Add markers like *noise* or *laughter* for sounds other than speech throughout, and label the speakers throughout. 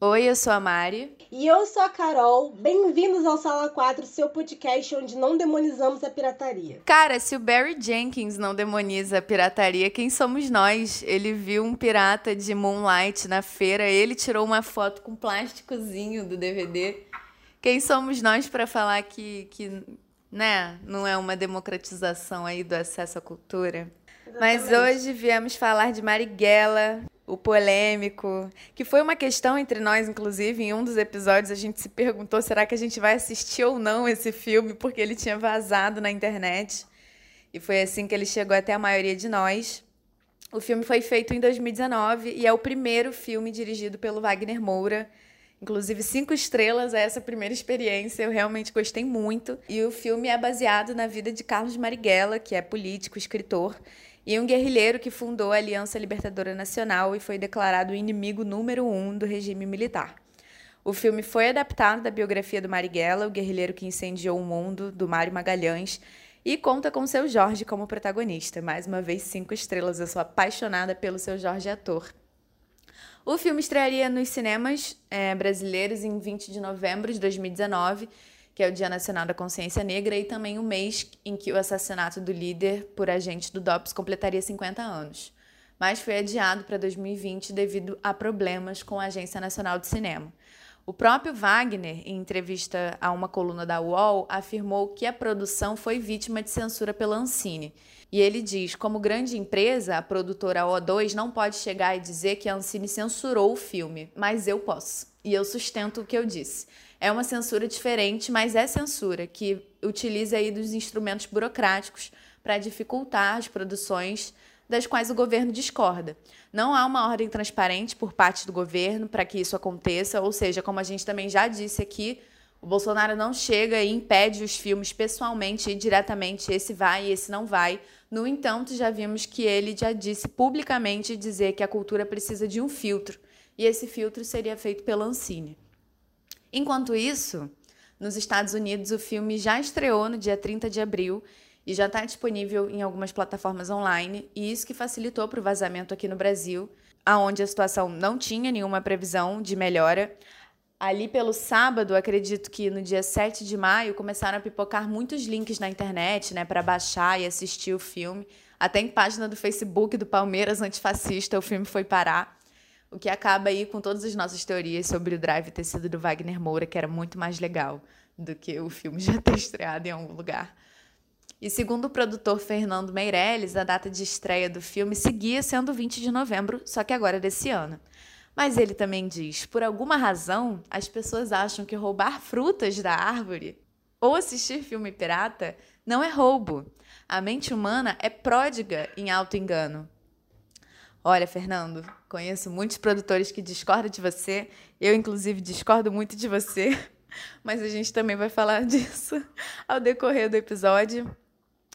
Speaker 1: Oi, eu sou a Mari.
Speaker 2: E eu sou a Carol. Bem-vindos ao Sala 4, seu podcast onde não demonizamos a pirataria.
Speaker 1: Cara, se o Barry Jenkins não demoniza a pirataria, quem somos nós? Ele viu um pirata de Moonlight na feira, ele tirou uma foto com plásticozinho do DVD. Quem somos nós para falar que, que né, não é uma democratização aí do acesso à cultura? Exatamente. Mas hoje viemos falar de Marighella, o polêmico, que foi uma questão entre nós, inclusive, em um dos episódios a gente se perguntou será que a gente vai assistir ou não esse filme, porque ele tinha vazado na internet. E foi assim que ele chegou até a maioria de nós. O filme foi feito em 2019 e é o primeiro filme dirigido pelo Wagner Moura. Inclusive, cinco estrelas a essa primeira experiência, eu realmente gostei muito. E o filme é baseado na vida de Carlos Marighella, que é político, escritor, e um guerrilheiro que fundou a Aliança Libertadora Nacional e foi declarado o inimigo número um do regime militar. O filme foi adaptado da biografia do Marighella, o guerrilheiro que incendiou o mundo, do Mário Magalhães, e conta com seu Jorge como protagonista. Mais uma vez, cinco estrelas. Eu sou apaixonada pelo seu Jorge ator. O filme estrearia nos cinemas é, brasileiros em 20 de novembro de 2019 que é o Dia Nacional da Consciência Negra, e também o mês em que o assassinato do líder por agente do DOPS completaria 50 anos. Mas foi adiado para 2020 devido a problemas com a Agência Nacional de Cinema. O próprio Wagner, em entrevista a uma coluna da UOL, afirmou que a produção foi vítima de censura pela Ancine. E ele diz: como grande empresa, a produtora O2 não pode chegar e dizer que a Ancine censurou o filme, mas eu posso. E eu sustento o que eu disse. É uma censura diferente, mas é censura que utiliza aí dos instrumentos burocráticos para dificultar as produções das quais o governo discorda. Não há uma ordem transparente por parte do governo para que isso aconteça, ou seja, como a gente também já disse aqui, o Bolsonaro não chega e impede os filmes pessoalmente e diretamente, esse vai e esse não vai. No entanto, já vimos que ele já disse publicamente dizer que a cultura precisa de um filtro, e esse filtro seria feito pela Ancine. Enquanto isso, nos Estados Unidos, o filme já estreou no dia 30 de abril e já está disponível em algumas plataformas online, e isso que facilitou para o vazamento aqui no Brasil, aonde a situação não tinha nenhuma previsão de melhora. Ali pelo sábado, acredito que no dia 7 de maio, começaram a pipocar muitos links na internet, né, para baixar e assistir o filme. Até em página do Facebook do Palmeiras Antifascista o filme foi parar. O que acaba aí com todas as nossas teorias sobre o drive ter sido do Wagner Moura, que era muito mais legal do que o filme *laughs* já ter estreado em algum lugar. E segundo o produtor Fernando Meirelles, a data de estreia do filme seguia sendo 20 de novembro, só que agora é desse ano. Mas ele também diz: por alguma razão, as pessoas acham que roubar frutas da árvore ou assistir filme pirata não é roubo. A mente humana é pródiga em auto-engano. Olha, Fernando, conheço muitos produtores que discordam de você. Eu, inclusive, discordo muito de você. *laughs* Mas a gente também vai falar *laughs* disso ao decorrer do episódio.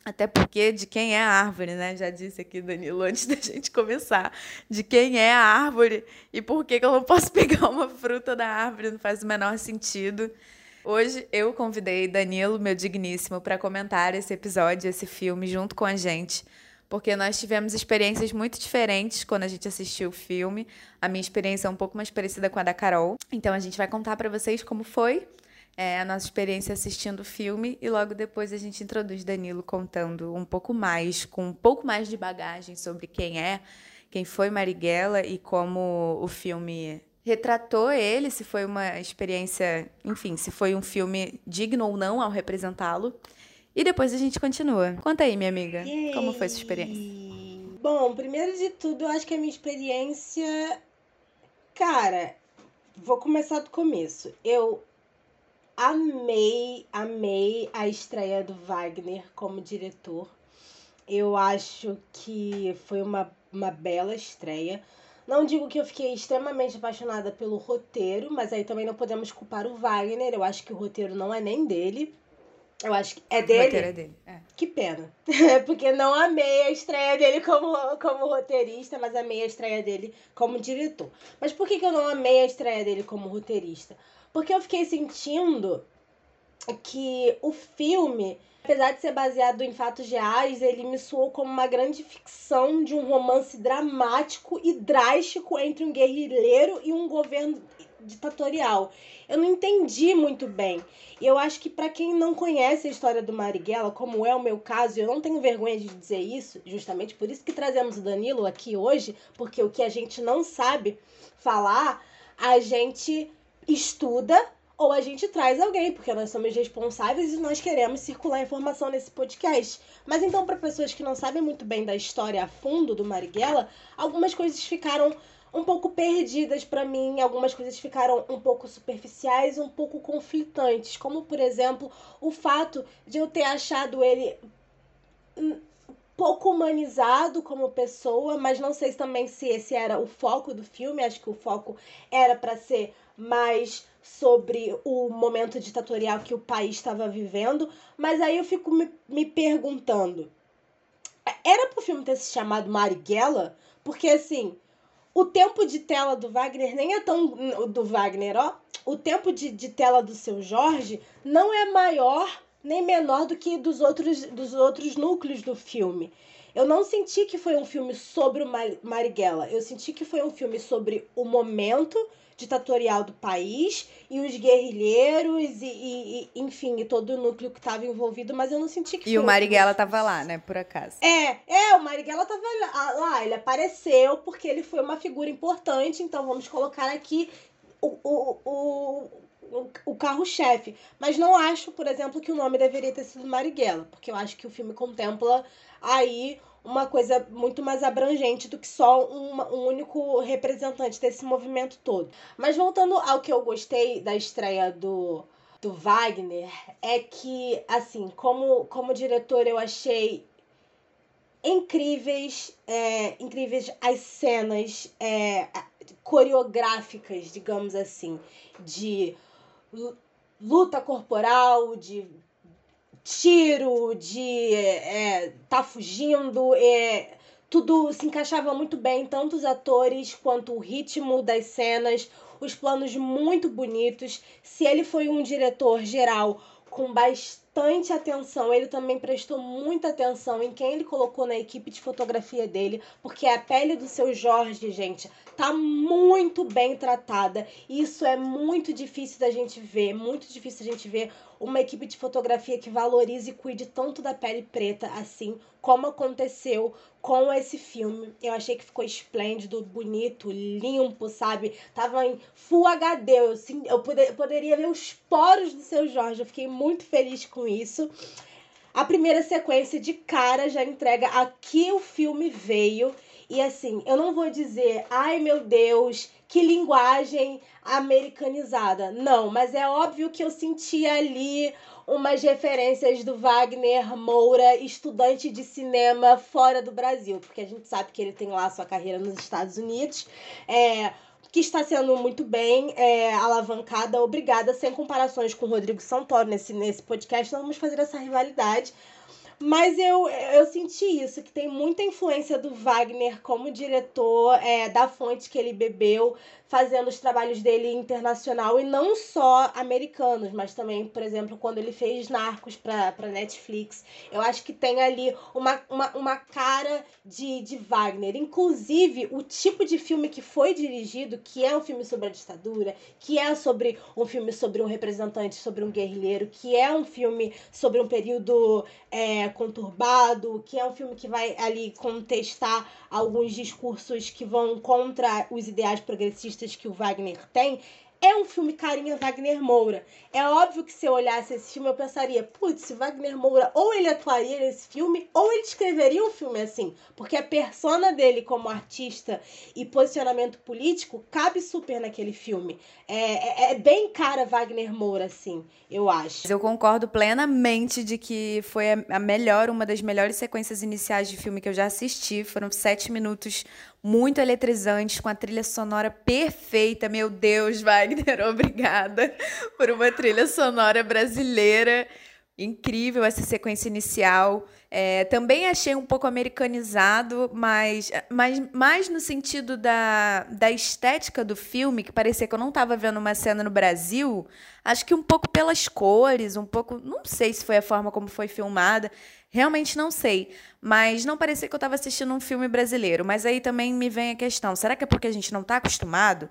Speaker 1: Até porque de quem é a árvore, né? Já disse aqui, Danilo, antes *laughs* da gente começar. De quem é a árvore e por que, eu não posso pegar uma fruta da árvore, não faz o menor sentido. Hoje eu convidei Danilo, meu digníssimo, para comentar esse episódio, esse filme, junto com a gente porque nós tivemos experiências muito diferentes quando a gente assistiu o filme. A minha experiência é um pouco mais parecida com a da Carol. Então a gente vai contar para vocês como foi é, a nossa experiência assistindo o filme e logo depois a gente introduz Danilo contando um pouco mais, com um pouco mais de bagagem sobre quem é, quem foi Marighella e como o filme retratou ele, se foi uma experiência, enfim, se foi um filme digno ou não ao representá-lo. E depois a gente continua. Conta aí, minha amiga, Yay. como foi sua experiência?
Speaker 2: Bom, primeiro de tudo, eu acho que a minha experiência. Cara, vou começar do começo. Eu amei, amei a estreia do Wagner como diretor. Eu acho que foi uma, uma bela estreia. Não digo que eu fiquei extremamente apaixonada pelo roteiro, mas aí também não podemos culpar o Wagner. Eu acho que o roteiro não é nem dele. Eu acho que é dele.
Speaker 1: é dele. É.
Speaker 2: Que pena. *laughs* Porque não amei a estreia dele como, como roteirista, mas amei a estreia dele como diretor. Mas por que, que eu não amei a estreia dele como roteirista? Porque eu fiquei sentindo que o filme, apesar de ser baseado em fatos reais, ele me soou como uma grande ficção de um romance dramático e drástico entre um guerrilheiro e um governo ditatorial. Eu não entendi muito bem. E eu acho que para quem não conhece a história do Marighella, como é o meu caso, eu não tenho vergonha de dizer isso, justamente por isso que trazemos o Danilo aqui hoje, porque o que a gente não sabe falar, a gente estuda ou a gente traz alguém, porque nós somos responsáveis e nós queremos circular informação nesse podcast. Mas então, para pessoas que não sabem muito bem da história a fundo do Marighella, algumas coisas ficaram um pouco perdidas para mim, algumas coisas ficaram um pouco superficiais, um pouco conflitantes, como por exemplo, o fato de eu ter achado ele pouco humanizado como pessoa, mas não sei também se esse era o foco do filme, acho que o foco era para ser mais sobre o momento ditatorial que o país estava vivendo, mas aí eu fico me, me perguntando, era pro filme ter se chamado Marighella? Porque assim, o tempo de tela do Wagner nem é tão. Do Wagner, ó. O tempo de, de tela do seu Jorge não é maior nem menor do que dos outros, dos outros núcleos do filme. Eu não senti que foi um filme sobre o Marighella. Eu senti que foi um filme sobre o momento ditatorial do país e os guerrilheiros e, e, e enfim, e todo o núcleo que estava envolvido, mas eu não senti que
Speaker 1: E o Marighella estava lá, né, por acaso.
Speaker 2: É, é, o Marighella estava lá, ele apareceu porque ele foi uma figura importante, então vamos colocar aqui o, o, o o carro-chefe. Mas não acho, por exemplo, que o nome deveria ter sido Marighella, porque eu acho que o filme contempla aí uma coisa muito mais abrangente do que só um, um único representante desse movimento todo. Mas voltando ao que eu gostei da estreia do, do Wagner, é que, assim, como, como diretor, eu achei incríveis, é, incríveis as cenas é, coreográficas, digamos assim, de luta corporal, de tiro, de é, tá fugindo, é, tudo se encaixava muito bem, tanto os atores quanto o ritmo das cenas, os planos muito bonitos. Se ele foi um diretor geral com bastante atenção. Ele também prestou muita atenção em quem ele colocou na equipe de fotografia dele, porque a pele do seu Jorge, gente, tá muito bem tratada. Isso é muito difícil da gente ver, muito difícil da gente ver uma equipe de fotografia que valorize e cuide tanto da pele preta assim, como aconteceu com esse filme. Eu achei que ficou esplêndido, bonito, limpo, sabe? Tava em Full HD. Eu, sim, eu, poder, poderia ver os poros do seu Jorge. Eu fiquei muito feliz com isso. A primeira sequência de cara já entrega a que o filme veio. E assim, eu não vou dizer, ai meu Deus, que linguagem americanizada. Não, mas é óbvio que eu senti ali umas referências do Wagner Moura, estudante de cinema fora do Brasil, porque a gente sabe que ele tem lá sua carreira nos Estados Unidos. É, que está sendo muito bem é, alavancada, obrigada, sem comparações com o Rodrigo Santoro nesse, nesse podcast, não vamos fazer essa rivalidade. Mas eu, eu senti isso, que tem muita influência do Wagner como diretor, é, da fonte que ele bebeu, fazendo os trabalhos dele internacional e não só americanos, mas também, por exemplo, quando ele fez Narcos para Netflix. Eu acho que tem ali uma, uma, uma cara de, de Wagner. Inclusive, o tipo de filme que foi dirigido, que é um filme sobre a ditadura, que é sobre um filme sobre um representante, sobre um guerrilheiro, que é um filme sobre um período é, conturbado, que é um filme que vai ali contestar alguns discursos que vão contra os ideais progressistas que o Wagner tem, é um filme carinha Wagner Moura. É óbvio que se eu olhasse esse filme eu pensaria, putz, Wagner Moura ou ele atuaria nesse filme ou ele escreveria um filme assim, porque a persona dele como artista e posicionamento político cabe super naquele filme. É, é, é bem cara Wagner Moura, assim, eu acho.
Speaker 1: Eu concordo plenamente de que foi a melhor, uma das melhores sequências iniciais de filme que eu já assisti. Foram sete minutos muito eletrizantes, com a trilha sonora perfeita. Meu Deus, Wagner, *laughs* obrigada por uma trilha sonora brasileira. Incrível essa sequência inicial. É, também achei um pouco americanizado, mas, mas mais no sentido da, da estética do filme, que parecia que eu não estava vendo uma cena no Brasil. Acho que um pouco pelas cores, um pouco. Não sei se foi a forma como foi filmada. Realmente não sei. Mas não parecia que eu estava assistindo um filme brasileiro. Mas aí também me vem a questão: será que é porque a gente não está acostumado?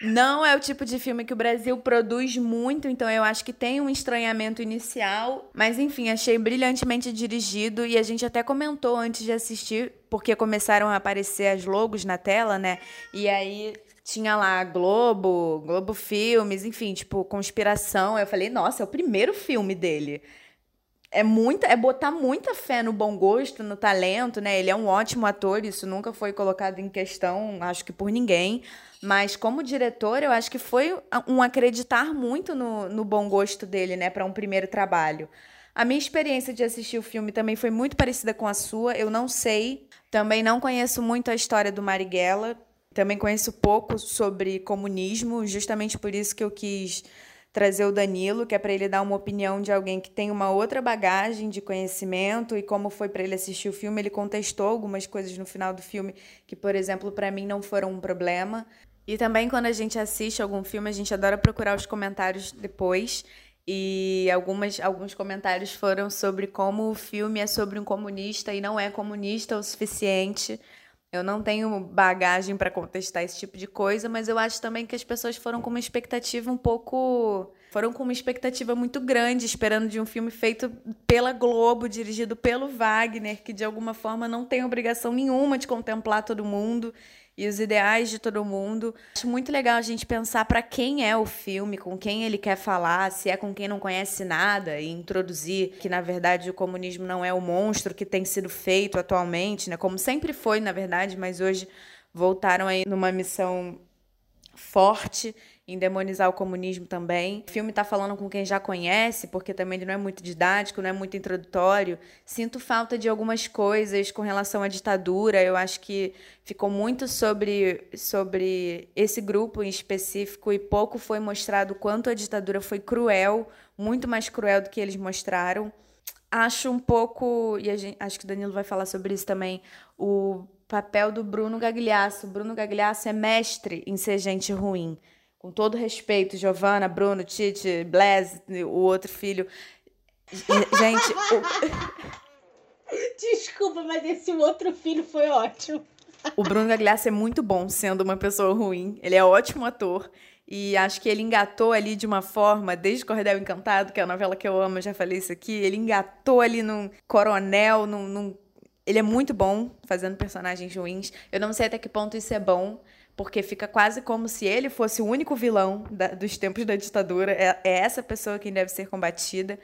Speaker 1: Não é o tipo de filme que o Brasil produz muito, então eu acho que tem um estranhamento inicial. Mas enfim, achei brilhantemente dirigido e a gente até comentou antes de assistir, porque começaram a aparecer as logos na tela, né? E aí tinha lá Globo, Globo Filmes, enfim, tipo, conspiração. Eu falei, nossa, é o primeiro filme dele. É muita, é botar muita fé no bom gosto, no talento, né? Ele é um ótimo ator, isso nunca foi colocado em questão, acho que por ninguém. Mas como diretor, eu acho que foi um acreditar muito no, no bom gosto dele, né, para um primeiro trabalho. A minha experiência de assistir o filme também foi muito parecida com a sua. Eu não sei, também não conheço muito a história do Marighella. Também conheço pouco sobre comunismo, justamente por isso que eu quis trazer o Danilo, que é para ele dar uma opinião de alguém que tem uma outra bagagem de conhecimento e como foi para ele assistir o filme, ele contestou algumas coisas no final do filme que, por exemplo, para mim não foram um problema. E também quando a gente assiste algum filme, a gente adora procurar os comentários depois. E algumas, alguns comentários foram sobre como o filme é sobre um comunista e não é comunista o suficiente. Eu não tenho bagagem para contestar esse tipo de coisa, mas eu acho também que as pessoas foram com uma expectativa um pouco. Foram com uma expectativa muito grande, esperando de um filme feito pela Globo, dirigido pelo Wagner, que de alguma forma não tem obrigação nenhuma de contemplar todo mundo e os ideais de todo mundo. Acho muito legal a gente pensar para quem é o filme, com quem ele quer falar, se é com quem não conhece nada e introduzir que na verdade o comunismo não é o monstro que tem sido feito atualmente, né? Como sempre foi, na verdade, mas hoje voltaram aí numa missão forte em demonizar o comunismo também. O filme está falando com quem já conhece, porque também ele não é muito didático, não é muito introdutório. Sinto falta de algumas coisas com relação à ditadura. Eu acho que ficou muito sobre, sobre esse grupo em específico e pouco foi mostrado quanto a ditadura foi cruel, muito mais cruel do que eles mostraram. Acho um pouco, e gente, acho que o Danilo vai falar sobre isso também, o papel do Bruno Gagliasso. Bruno Gagliasso é mestre em ser gente ruim com todo respeito, Giovana, Bruno, Tite, Blaise, o outro filho. Gente. o... *laughs*
Speaker 2: Desculpa, mas esse outro filho foi ótimo.
Speaker 1: O Bruno Gagliasso é muito bom sendo uma pessoa ruim. Ele é ótimo ator. E acho que ele engatou ali de uma forma, desde Cordel Encantado, que é a novela que eu amo, já falei isso aqui. Ele engatou ali num coronel, num, num... Ele é muito bom fazendo personagens ruins. Eu não sei até que ponto isso é bom porque fica quase como se ele fosse o único vilão da, dos tempos da ditadura. É, é essa pessoa quem deve ser combatida.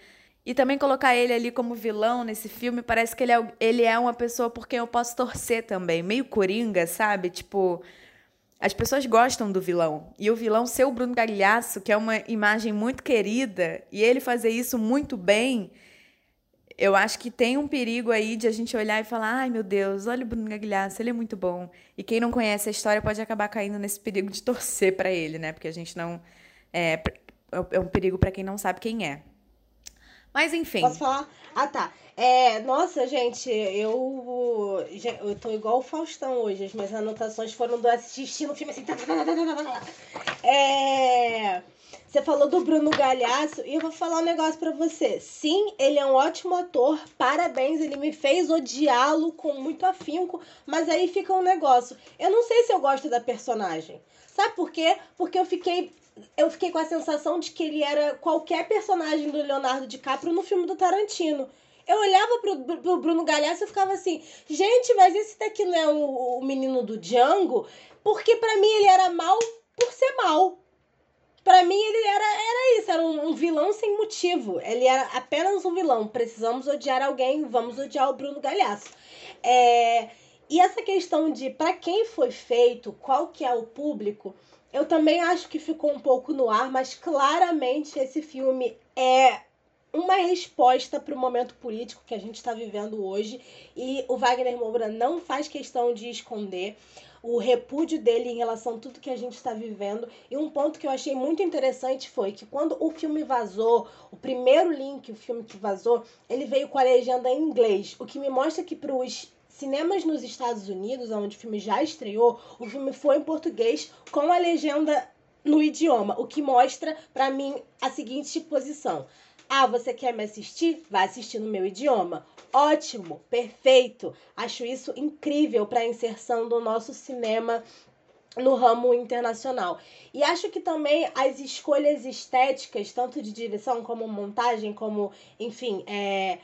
Speaker 1: E também colocar ele ali como vilão nesse filme, parece que ele é, ele é uma pessoa por quem eu posso torcer também. Meio coringa, sabe? Tipo, as pessoas gostam do vilão. E o vilão ser o Bruno Gagliasso, que é uma imagem muito querida, e ele fazer isso muito bem eu acho que tem um perigo aí de a gente olhar e falar: ai meu Deus, olha o Bruno Gagliasso, ele é muito bom. E quem não conhece a história pode acabar caindo nesse perigo de *laughs* torcer para ele, né? Porque a gente não. É, é um perigo para quem não sabe quem é. Mas enfim.
Speaker 2: Posso falar? Ah, tá. É, nossa, gente, eu, eu tô igual o Faustão hoje. As minhas anotações foram do assistindo o filme assim. É. Você falou do Bruno Galhaço e eu vou falar um negócio para você. Sim, ele é um ótimo ator, parabéns, ele me fez odiá-lo com muito afinco, mas aí fica um negócio. Eu não sei se eu gosto da personagem. Sabe por quê? Porque eu fiquei eu fiquei com a sensação de que ele era qualquer personagem do Leonardo DiCaprio no filme do Tarantino. Eu olhava pro, pro Bruno Galhaço e ficava assim, gente, mas esse daqui não é o, o menino do Django? Porque para mim ele era mal por ser mal para mim ele era, era isso, era um, um, vilão sem motivo. Ele era apenas um vilão. Precisamos odiar alguém, vamos odiar o Bruno Galhaço. É, e essa questão de para quem foi feito, qual que é o público, eu também acho que ficou um pouco no ar, mas claramente esse filme é uma resposta para o momento político que a gente está vivendo hoje e o Wagner Moura não faz questão de esconder o repúdio dele em relação a tudo que a gente está vivendo. E um ponto que eu achei muito interessante foi que quando o filme vazou, o primeiro link, o filme que vazou, ele veio com a legenda em inglês, o que me mostra que para os cinemas nos Estados Unidos, onde o filme já estreou, o filme foi em português com a legenda no idioma, o que mostra para mim a seguinte posição. Ah, você quer me assistir? Vai assistir no meu idioma. Ótimo, perfeito. Acho isso incrível para a inserção do nosso cinema no ramo internacional. E acho que também as escolhas estéticas, tanto de direção como montagem, como, enfim, é,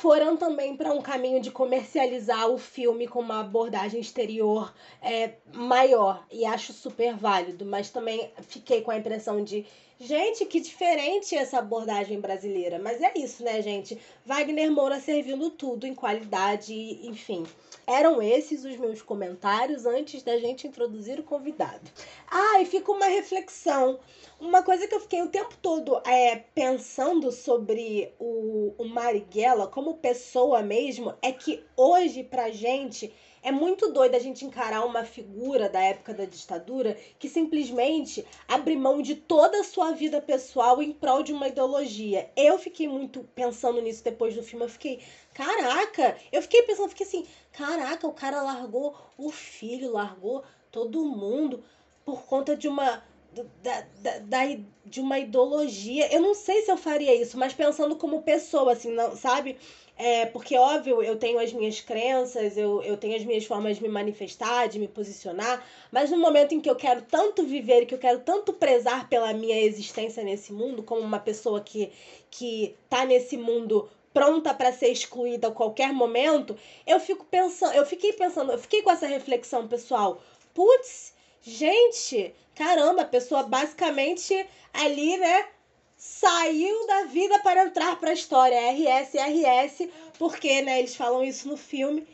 Speaker 2: foram também para um caminho de comercializar o filme com uma abordagem exterior é, maior. E acho super válido, mas também fiquei com a impressão de. Gente, que diferente essa abordagem brasileira. Mas é isso, né, gente? Wagner Moura servindo tudo em qualidade, enfim. Eram esses os meus comentários antes da gente introduzir o convidado. Ah, e fica uma reflexão. Uma coisa que eu fiquei o tempo todo é, pensando sobre o, o Marighella como pessoa mesmo é que hoje, pra gente, é muito doido a gente encarar uma figura da época da ditadura que simplesmente abre mão de toda a sua vida pessoal em prol de uma ideologia. Eu fiquei muito pensando nisso depois do filme. Eu fiquei, caraca! Eu fiquei pensando, fiquei assim, caraca, o cara largou o filho, largou todo mundo por conta de uma da, da, da, de uma ideologia. Eu não sei se eu faria isso, mas pensando como pessoa, assim, não, sabe? É, porque, óbvio, eu tenho as minhas crenças, eu, eu tenho as minhas formas de me manifestar, de me posicionar, mas no momento em que eu quero tanto viver, que eu quero tanto prezar pela minha existência nesse mundo, como uma pessoa que, que tá nesse mundo pronta para ser excluída a qualquer momento, eu fico pensando, eu fiquei pensando, eu fiquei com essa reflexão pessoal. Putz, gente, caramba, a pessoa basicamente ali, né, saiu da vida para entrar para a história. RS, RS, porque, né, eles falam isso no filme.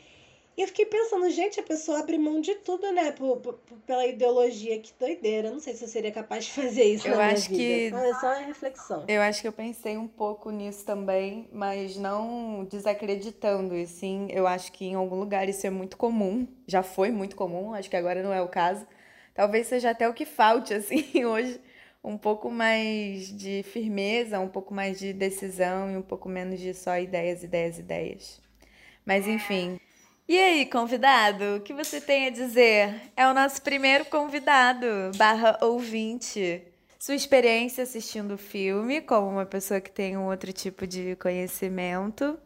Speaker 2: E eu fiquei pensando, gente, a pessoa abre mão de tudo, né? Por, por, pela ideologia, que doideira. Não sei se eu seria capaz de *laughs* fazer isso eu na acho minha que... vida. é só uma reflexão.
Speaker 1: Eu acho que eu pensei um pouco nisso também, mas não desacreditando. E sim, eu acho que em algum lugar isso é muito comum. Já foi muito comum, acho que agora não é o caso. Talvez seja até o que falte, *laughs* assim, hoje um pouco mais de firmeza, um pouco mais de decisão e um pouco menos de só ideias, ideias, ideias. Mas enfim. E aí, convidado, o que você tem a dizer? É o nosso primeiro convidado, barra ouvinte. Sua experiência assistindo o filme, como uma pessoa que tem um outro tipo de conhecimento.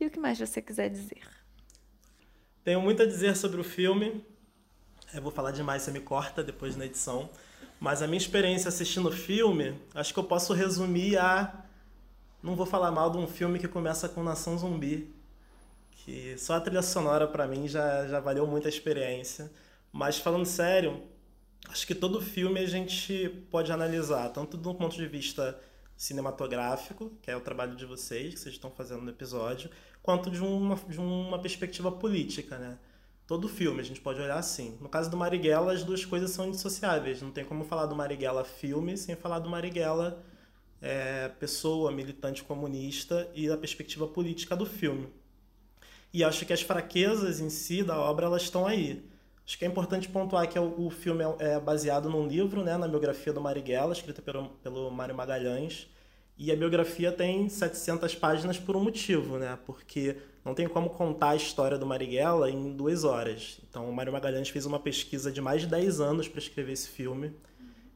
Speaker 1: E o que mais você quiser dizer?
Speaker 3: Tenho muito a dizer sobre o filme. Eu vou falar demais, você me corta depois na edição. Mas a minha experiência assistindo o filme, acho que eu posso resumir a. Não vou falar mal de um filme que começa com Nação Zumbi, que só a trilha sonora para mim já, já valeu muito a experiência. Mas falando sério, acho que todo filme a gente pode analisar, tanto do ponto de vista cinematográfico, que é o trabalho de vocês, que vocês estão fazendo no episódio, quanto de uma, de uma perspectiva política, né? todo filme, a gente pode olhar assim. No caso do Marighella, as duas coisas são indissociáveis. Não tem como falar do Marighella filme sem falar do Marighella é, pessoa, militante comunista e da perspectiva política do filme. E acho que as fraquezas em si da obra elas estão aí. Acho que é importante pontuar que o, o filme é, é baseado num livro, né, na biografia do Marighella, escrita pelo, pelo Mário Magalhães. E a biografia tem 700 páginas por um motivo, né? Porque não tem como contar a história do Marighella em duas horas. Então, o Mário Magalhães fez uma pesquisa de mais de 10 anos para escrever esse filme.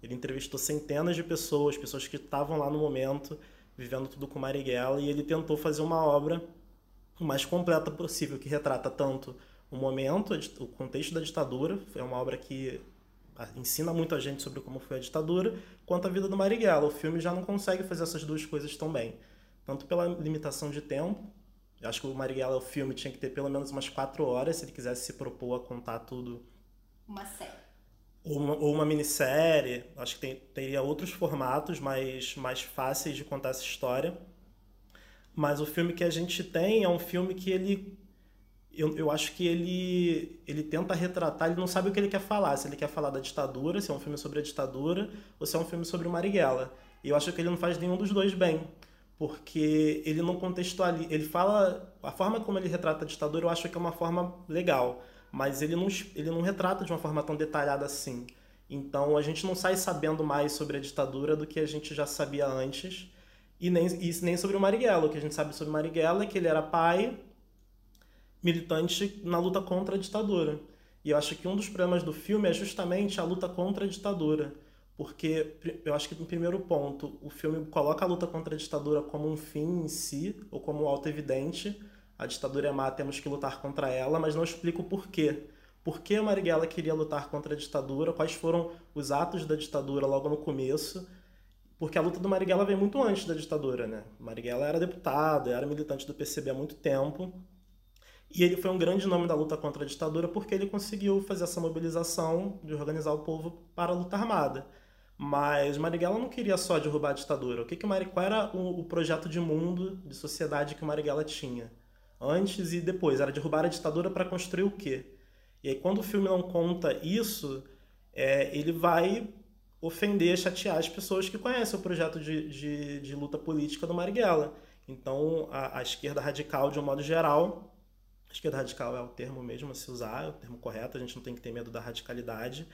Speaker 3: Ele entrevistou centenas de pessoas, pessoas que estavam lá no momento, vivendo tudo com Marighella, e ele tentou fazer uma obra mais completa possível, que retrata tanto o momento, o contexto da ditadura, é uma obra que ensina muito a gente sobre como foi a ditadura, quanto a vida do Marighella. O filme já não consegue fazer essas duas coisas tão bem. Tanto pela limitação de tempo, eu acho que o Marighella, o filme, tinha que ter pelo menos umas quatro horas se ele quisesse se propor a contar tudo.
Speaker 1: Uma série.
Speaker 3: Ou uma, ou uma minissérie. Acho que tem, teria outros formatos mais, mais fáceis de contar essa história. Mas o filme que a gente tem é um filme que ele. Eu, eu acho que ele, ele tenta retratar, ele não sabe o que ele quer falar. Se ele quer falar da ditadura, se é um filme sobre a ditadura, ou se é um filme sobre o Marighella. E eu acho que ele não faz nenhum dos dois bem porque ele não contextualiza. Ele fala. A forma como ele retrata a ditadura eu acho que é uma forma legal, mas ele não, ele não retrata de uma forma tão detalhada assim. Então a gente não sai sabendo mais sobre a ditadura do que a gente já sabia antes. E nem, e nem sobre o Marighella. O que a gente sabe sobre Marighella é que ele era pai militante na luta contra a ditadura. E eu acho que um dos problemas do filme é justamente a luta contra a ditadura porque eu acho que no primeiro ponto o filme coloca a luta contra a ditadura como um fim em si ou como auto evidente a ditadura é má temos que lutar contra ela mas não explica o porquê por que a Marighella queria lutar contra a ditadura, quais foram os atos da ditadura logo no começo, porque a luta do Marighella vem muito antes da ditadura, né? Marighella era deputado, era militante do PCB há muito tempo, e ele foi um grande nome da luta contra a ditadura porque ele conseguiu fazer essa mobilização de organizar o povo para a luta armada. Mas Marighella não queria só derrubar a ditadura. O que que. Qual era o, o projeto de mundo, de sociedade que Marighella tinha? Antes e depois. Era derrubar a ditadura para construir o quê? E aí, quando o filme não conta isso, é, ele vai ofender, chatear as pessoas que conhecem o projeto de, de, de luta política do Marighella. Então, a, a, esquerda radical, de um modo geral, esquerda radical é o termo mesmo a se usar, é o termo correto, a gente não tem que ter medo da radicalidade.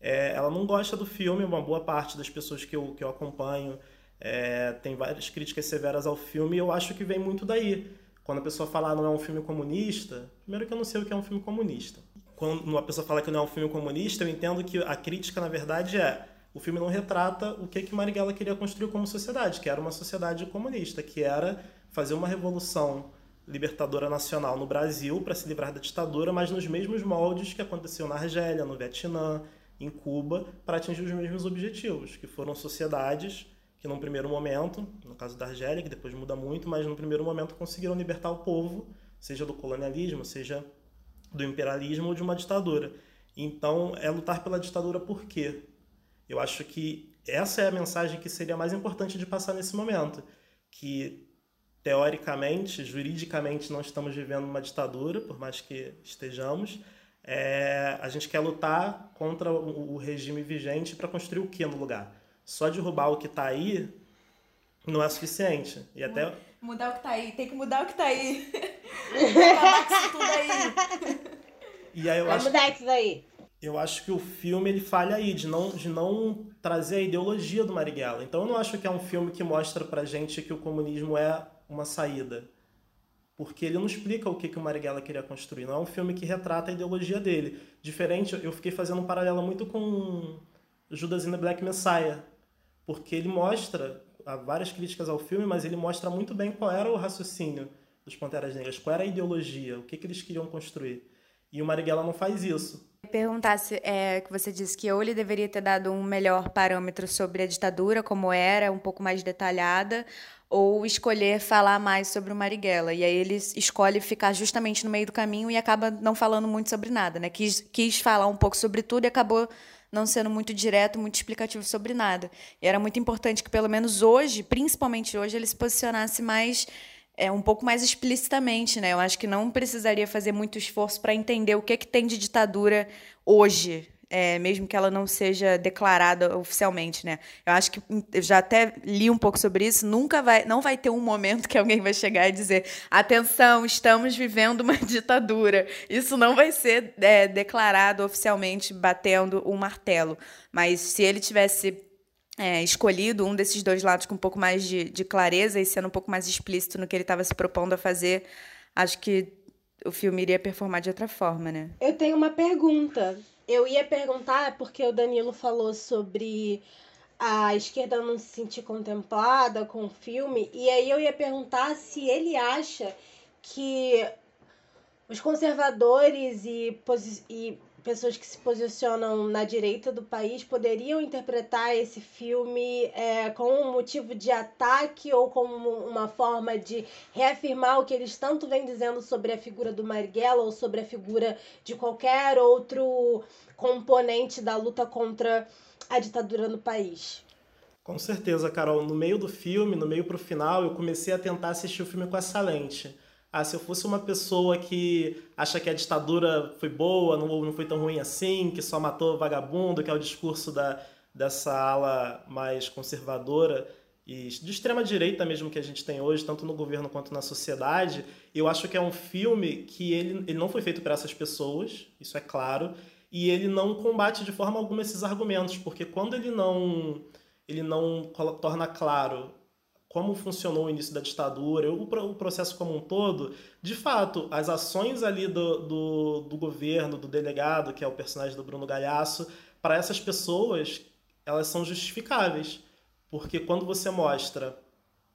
Speaker 3: É, ela não gosta do filme, uma boa parte das pessoas que eu, que eu acompanho é, tem várias críticas severas ao filme e eu acho que vem muito daí. Quando a pessoa fala ah, não é um filme comunista, primeiro que eu não sei o que é um filme comunista quando uma pessoa fala que não é um filme comunista, eu entendo que a crítica, na verdade, é o filme não retrata o que, que Marighella queria construir como sociedade, que era uma sociedade comunista, que era fazer uma revolução libertadora nacional no Brasil para se livrar da ditadura, mas nos mesmos moldes que aconteceu na Argélia, no Vietnã, em Cuba, para atingir os mesmos objetivos, que foram sociedades que num primeiro momento, no caso da Argélia, que depois muda muito, mas no primeiro momento conseguiram libertar o povo, seja do colonialismo, seja do imperialismo ou de uma ditadura. Então, é lutar pela ditadura por quê? Eu acho que essa é a mensagem que seria mais importante de passar nesse momento, que teoricamente, juridicamente, não estamos vivendo uma ditadura, por mais que estejamos. É, a gente quer lutar contra o, o regime vigente para construir o que no lugar? Só derrubar o que está aí não é suficiente. E até
Speaker 1: Mudar o que tá aí, tem que mudar o que tá aí. *laughs* Acabar com isso tudo
Speaker 2: aí. E aí eu Vai acho, mudar isso daí.
Speaker 3: Eu acho que o filme ele falha aí, de não, de não trazer a ideologia do Marighella. Então eu não acho que é um filme que mostra pra gente que o comunismo é uma saída. Porque ele não explica o que, que o Marighella queria construir. Não é um filme que retrata a ideologia dele. Diferente, eu fiquei fazendo um paralelo muito com Judas and the Black Messiah. Porque ele mostra há várias críticas ao filme, mas ele mostra muito bem qual era o raciocínio dos Panteras Negras, qual era a ideologia, o que, que eles queriam construir. E o Marighella não faz isso.
Speaker 1: Perguntasse é, que você disse que ou ele deveria ter dado um melhor parâmetro sobre a ditadura, como era, um pouco mais detalhada, ou escolher falar mais sobre o Marighella. E aí ele escolhe ficar justamente no meio do caminho e acaba não falando muito sobre nada, né? Quis, quis falar um pouco sobre tudo e acabou não sendo muito direto, muito explicativo sobre nada. E era muito importante que, pelo menos hoje, principalmente hoje, ele se posicionasse mais é um pouco mais explicitamente, né? Eu acho que não precisaria fazer muito esforço para entender o que, que tem de ditadura hoje, é, mesmo que ela não seja declarada oficialmente, né? Eu acho que eu já até li um pouco sobre isso. Nunca vai, não vai ter um momento que alguém vai chegar e dizer: atenção, estamos vivendo uma *laughs* ditadura. Isso não vai ser é, declarado oficialmente, batendo o um martelo. Mas se ele tivesse é, escolhido um desses dois lados com um pouco mais de, de clareza e sendo um pouco mais explícito no que ele estava se propondo a fazer, acho que o filme iria performar de outra forma, né?
Speaker 2: Eu tenho uma pergunta. Eu ia perguntar, porque o Danilo falou sobre a esquerda não se sentir contemplada com o filme, e aí eu ia perguntar se ele acha que os conservadores e, e pessoas que se posicionam na direita do país poderiam interpretar esse filme é, como um motivo de ataque ou como uma forma de reafirmar o que eles tanto vêm dizendo sobre a figura do Marighella ou sobre a figura de qualquer outro componente da luta contra a ditadura no país.
Speaker 3: Com certeza, Carol. No meio do filme, no meio pro final, eu comecei a tentar assistir o filme com essa lente ah, se eu fosse uma pessoa que acha que a ditadura foi boa, não, não foi tão ruim assim, que só matou vagabundo, que é o discurso da, dessa ala mais conservadora e de extrema direita mesmo que a gente tem hoje, tanto no governo quanto na sociedade, eu acho que é um filme que ele, ele não foi feito para essas pessoas, isso é claro, e ele não combate de forma alguma esses argumentos, porque quando ele não ele não torna claro como funcionou o início da ditadura, o, o processo como um todo, de fato, as ações ali do, do, do governo, do delegado, que é o personagem do Bruno Galhaço, para essas pessoas, elas são justificáveis. Porque quando você mostra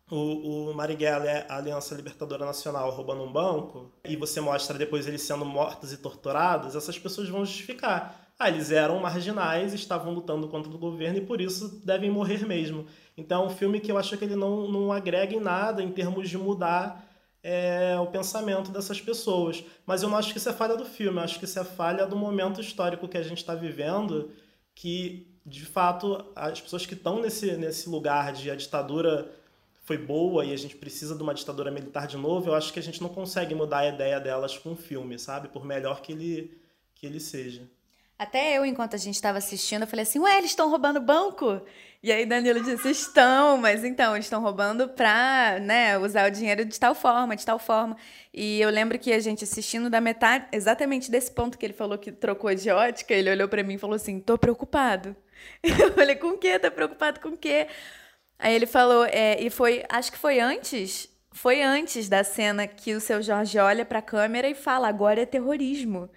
Speaker 3: o, o Marighella é a Aliança Libertadora Nacional roubando um banco, e você mostra depois eles sendo mortos e torturados, essas pessoas vão justificar. Ah, eles eram marginais, estavam lutando contra o governo e por isso devem morrer mesmo. Então é um filme que eu acho que ele não, não agrega em nada em termos de mudar é, o pensamento dessas pessoas. Mas eu não acho que isso é falha do filme, eu acho que isso é falha do momento histórico que a gente está vivendo, que de fato as pessoas que estão nesse, nesse lugar de a ditadura foi boa e a gente precisa de uma ditadura militar de novo, eu acho que a gente não consegue mudar a ideia delas com o filme, sabe? Por melhor que ele, que ele seja.
Speaker 1: Até eu, enquanto a gente estava assistindo, eu falei assim, ué, eles estão roubando banco? E aí Danilo disse, estão, mas então, eles estão roubando para né, usar o dinheiro de tal forma, de tal forma. E eu lembro que a gente assistindo da metade, exatamente desse ponto que ele falou que trocou de ótica, ele olhou para mim e falou assim, tô preocupado. *laughs* Eu falei, com o quê? Tá preocupado com o quê? Aí ele falou, é, e foi, acho que foi antes, foi antes da cena que o seu Jorge olha para a câmera e fala: agora é terrorismo.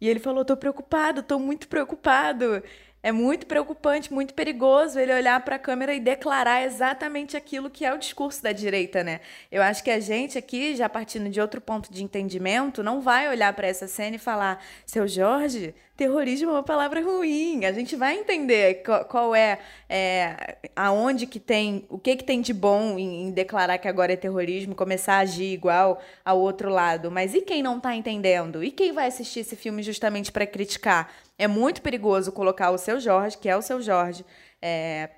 Speaker 1: E ele falou: tô preocupado, tô muito preocupado. É muito preocupante, muito perigoso ele olhar para a câmera e declarar exatamente aquilo que é o discurso da direita, né? Eu acho que a gente aqui, já partindo de outro ponto de entendimento, não vai olhar para essa cena e falar: "Seu Jorge, terrorismo é uma palavra ruim". A gente vai entender qual é, é aonde que tem, o que que tem de bom em, em declarar que agora é terrorismo, começar a agir igual ao outro lado. Mas e quem não está entendendo? E quem vai assistir esse filme justamente para criticar? É muito perigoso colocar o seu Jorge, que é o seu Jorge, é,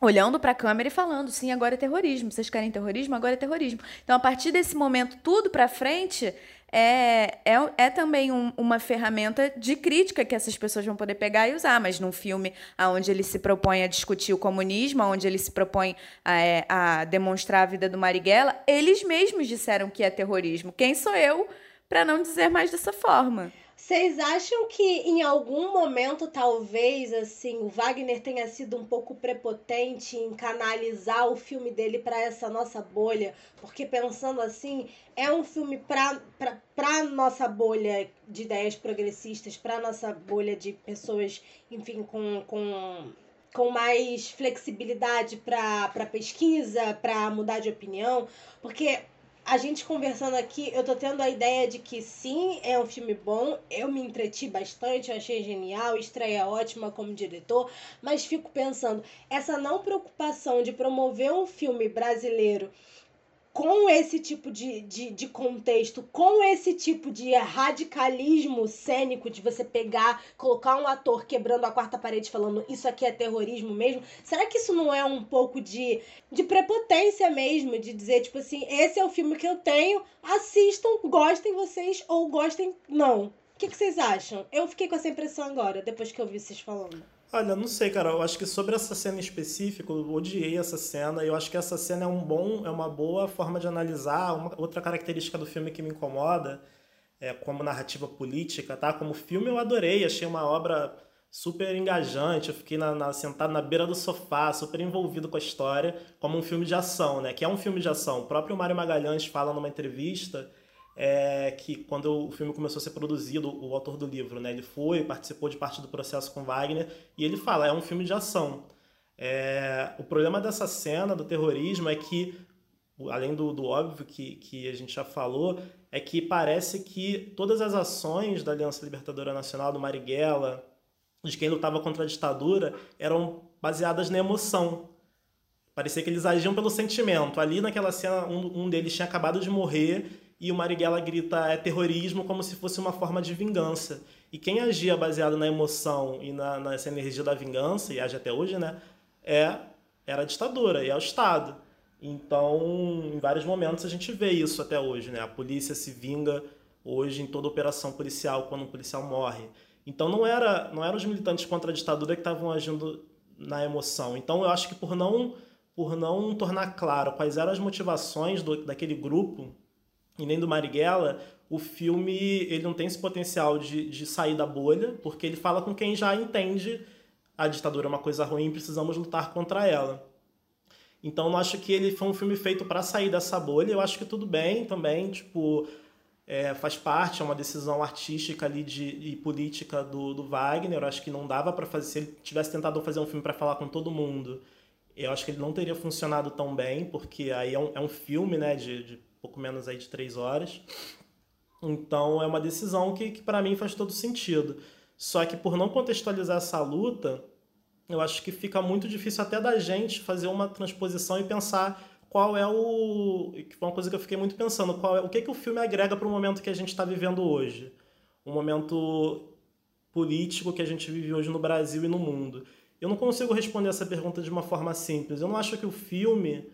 Speaker 1: olhando para a câmera e falando, sim, agora é terrorismo. Vocês querem terrorismo? Agora é terrorismo. Então, a partir desse momento, tudo para frente é, é, é também um, uma ferramenta de crítica que essas pessoas vão poder pegar e usar. Mas num filme onde ele se propõe a discutir o comunismo, onde ele se propõe a, é, a demonstrar a vida do Marighella, eles mesmos disseram que é terrorismo. Quem sou eu para não dizer mais dessa forma?
Speaker 2: Vocês acham que em algum momento, talvez, assim, o Wagner tenha sido um pouco prepotente em canalizar o filme dele para essa nossa bolha? Porque pensando assim, é um filme para para nossa bolha de ideias progressistas, para nossa bolha de pessoas, enfim, com, com com mais flexibilidade para pesquisa, para mudar de opinião, porque a gente conversando aqui, eu tô tendo a ideia de que sim, é um filme bom, eu me entreti bastante, eu achei genial, estreia ótima como diretor, mas fico pensando, essa não preocupação de promover um filme brasileiro com esse tipo de, de, de, contexto, com esse tipo de radicalismo cênico de você pegar, colocar um ator quebrando a quarta parede falando isso aqui é terrorismo mesmo, será que isso não é um pouco de, de prepotência mesmo? De dizer, tipo assim, esse é o filme que eu tenho, assistam, gostem vocês ou gostem não. O que, que vocês acham? Eu fiquei com essa impressão agora, depois que eu vi vocês falando.
Speaker 3: Olha, não sei, cara. Eu acho que sobre essa cena em específico, eu odiei essa cena. Eu acho que essa cena é um bom, é uma boa forma de analisar. Uma, outra característica do filme que me incomoda é como narrativa política, tá? Como filme eu adorei, achei uma obra super engajante. Eu fiquei na, na, sentado na beira do sofá, super envolvido com a história, como um filme de ação, né? Que é um filme de ação. O próprio Mário Magalhães fala numa entrevista é que quando o filme começou a ser produzido, o autor do livro, né, ele foi, participou de parte do processo com Wagner, e ele fala, é um filme de ação. É, o problema dessa cena do terrorismo é que, além do, do óbvio que, que a gente já falou, é que parece que todas as ações da Aliança Libertadora Nacional, do Marighella, de quem lutava contra a ditadura, eram baseadas na emoção. Parecia que eles agiam pelo sentimento. Ali naquela cena, um, um deles tinha acabado de morrer e o Marighella grita é terrorismo como se fosse uma forma de vingança. E quem agia baseado na emoção e na, nessa energia da vingança, e age até hoje, né, é, era a ditadura, e é o Estado. Então, em vários momentos a gente vê isso até hoje, né? A polícia se vinga hoje em toda operação policial quando um policial morre. Então não era, não eram os militantes contra a ditadura que estavam agindo na emoção. Então eu acho que por não por não tornar claro quais eram as motivações do, daquele grupo e nem do Marighella, o filme ele não tem esse potencial de, de sair da bolha, porque ele fala com quem já entende a ditadura é uma coisa ruim, precisamos lutar contra ela. Então, eu acho que ele foi um filme feito para sair dessa bolha. Eu acho que tudo bem também, tipo, é, faz parte, é uma decisão artística ali de, e política do, do Wagner. Eu acho que não dava para fazer, se ele tivesse tentado fazer um filme para falar com todo mundo, Eu acho que ele não teria funcionado tão bem, porque aí é um, é um filme, né, de, de pouco menos aí de três horas. Então é uma decisão que, que para mim faz todo sentido. Só que por não contextualizar essa luta, eu acho que fica muito difícil até da gente fazer uma transposição e pensar qual é o. Foi uma coisa que eu fiquei muito pensando, qual é, o que, que o filme agrega para o momento que a gente está vivendo hoje. Um momento político que a gente vive hoje no Brasil e no mundo. Eu não consigo responder essa pergunta de uma forma simples. Eu não acho que o filme.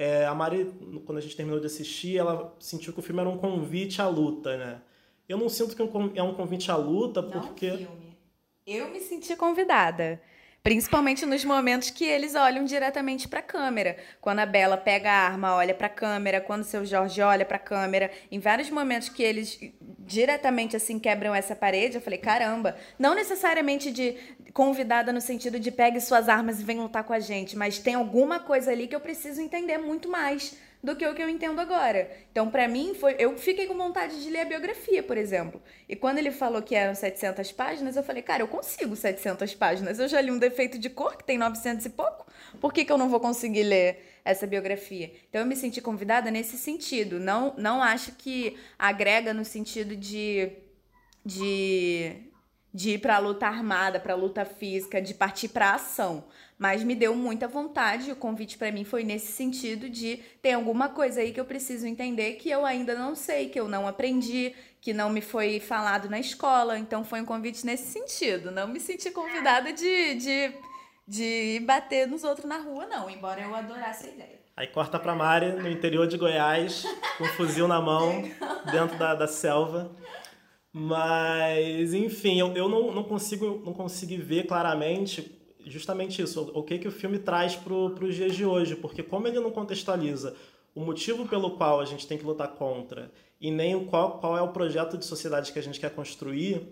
Speaker 3: É, a Mari, quando a gente terminou de assistir, ela sentiu que o filme era um convite à luta, né? Eu não sinto que é um convite à luta, porque. Não, filme.
Speaker 1: Eu me senti convidada. Principalmente nos momentos que eles olham diretamente para a câmera. Quando a Bela pega a arma, olha para a câmera. Quando o seu Jorge olha para a câmera. Em vários momentos que eles diretamente assim quebram essa parede, eu falei: caramba. Não necessariamente de convidada no sentido de pegue suas armas e vem lutar com a gente, mas tem alguma coisa ali que eu preciso entender muito mais do que o que eu entendo agora. Então, para mim, foi, eu fiquei com vontade de ler a biografia, por exemplo. E quando ele falou que eram 700 páginas, eu falei, cara, eu consigo 700 páginas. Eu já li um defeito de cor que tem 900 e pouco. Por que, que eu não vou conseguir ler essa biografia? Então, eu me senti convidada nesse sentido. Não, não acho que agrega no sentido de. de de ir para a luta armada, para a luta física, de partir para ação mas me deu muita vontade. O convite para mim foi nesse sentido de tem alguma coisa aí que eu preciso entender que eu ainda não sei, que eu não aprendi, que não me foi falado na escola. Então foi um convite nesse sentido. Não me senti convidada de, de, de bater nos outros na rua, não, embora eu adorasse a ideia.
Speaker 3: Aí corta pra Mari, no interior de Goiás, com um fuzil na mão, dentro da, da selva. Mas, enfim, eu, eu não, não, consigo, não consigo ver claramente justamente isso, o que, que o filme traz para os dias de hoje, porque como ele não contextualiza o motivo pelo qual a gente tem que lutar contra e nem o qual, qual é o projeto de sociedade que a gente quer construir,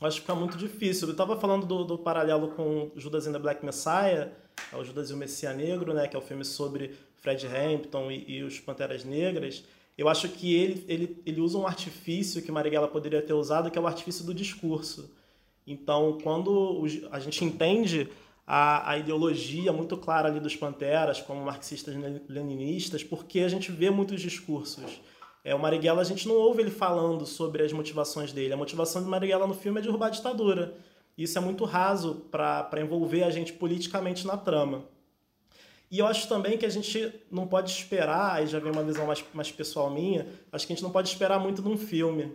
Speaker 3: acho que fica muito difícil. Eu estava falando do, do, paralelo com Judas and the Black Messiah, é o Judas e o Messias Negro, né, que é o filme sobre Fred Hampton e, e os Panteras Negras. Eu acho que ele, ele, ele usa um artifício que Marighella poderia ter usado, que é o artifício do discurso. Então, quando a gente entende a, a ideologia muito clara ali dos Panteras, como marxistas-leninistas, porque a gente vê muitos discursos. É, o Marighella, a gente não ouve ele falando sobre as motivações dele. A motivação de Marighella no filme é derrubar a ditadura. Isso é muito raso para envolver a gente politicamente na trama. E eu acho também que a gente não pode esperar, aí já vem uma visão mais, mais pessoal minha, acho que a gente não pode esperar muito num filme.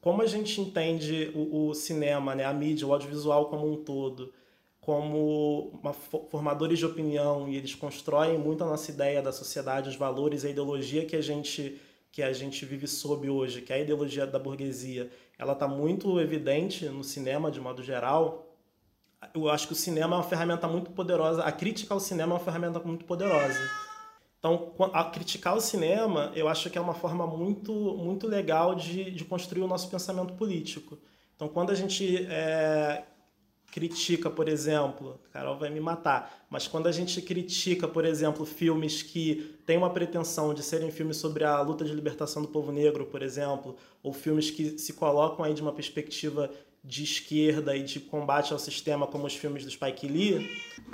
Speaker 3: Como a gente entende o, o cinema, né, a mídia, o audiovisual como um todo, como formadores de opinião e eles constroem muito a nossa ideia da sociedade, os valores, a ideologia que a gente que a gente vive sob hoje, que é a ideologia da burguesia, ela está muito evidente no cinema de modo geral. Eu acho que o cinema é uma ferramenta muito poderosa, a crítica ao cinema é uma ferramenta muito poderosa. Então, a criticar o cinema, eu acho que é uma forma muito, muito legal de, de construir o nosso pensamento político. Então, quando a gente é, critica, por exemplo, Carol vai me matar, mas quando a gente critica, por exemplo, filmes que têm uma pretensão de serem filmes sobre a luta de libertação do povo negro, por exemplo, ou filmes que se colocam aí de uma perspectiva de esquerda e de combate ao sistema, como os filmes do Spike Lee,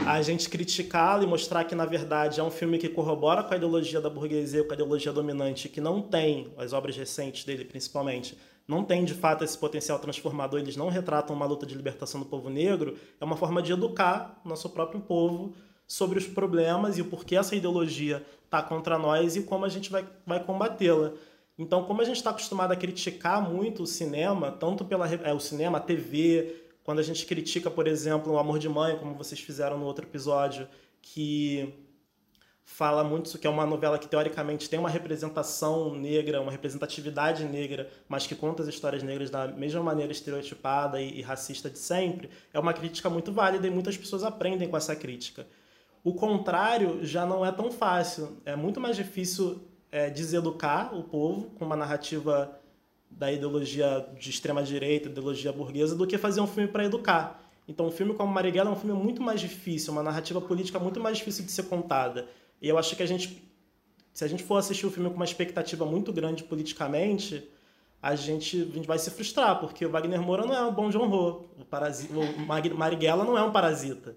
Speaker 3: a gente criticá-lo e mostrar que, na verdade, é um filme que corrobora com a ideologia da burguesia, com a ideologia dominante, que não tem, as obras recentes dele principalmente, não tem de fato esse potencial transformador, eles não retratam uma luta de libertação do povo negro, é uma forma de educar nosso próprio povo sobre os problemas e o porquê essa ideologia está contra nós e como a gente vai, vai combatê-la. Então, como a gente está acostumado a criticar muito o cinema, tanto pela é, o cinema, a TV, quando a gente critica, por exemplo, o Amor de Mãe, como vocês fizeram no outro episódio, que fala muito que é uma novela que teoricamente tem uma representação negra, uma representatividade negra, mas que conta as histórias negras da mesma maneira estereotipada e, e, racista de sempre, é uma crítica muito válida e muitas pessoas aprendem com essa crítica. O contrário já não é tão fácil. É muito mais difícil é, deseducar o povo com uma narrativa da ideologia de extrema direita, ideologia burguesa, do que fazer um filme para educar. Então, um filme como Marighella é um filme muito mais difícil, uma narrativa política muito mais difícil de ser contada. E eu acho que a gente, se a gente for assistir o filme com uma expectativa muito grande politicamente, a gente, a gente vai se frustrar, porque o Wagner Moura não é um bom John Ho, o, o Marighella não é um parasita.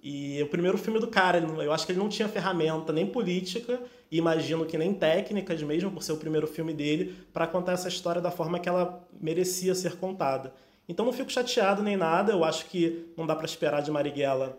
Speaker 3: E o primeiro filme do cara, eu acho que ele não tinha ferramenta nem política, e imagino que nem técnicas, mesmo por ser o primeiro filme dele, para contar essa história da forma que ela merecia ser contada. Então não fico chateado nem nada, eu acho que não dá para esperar de Marighella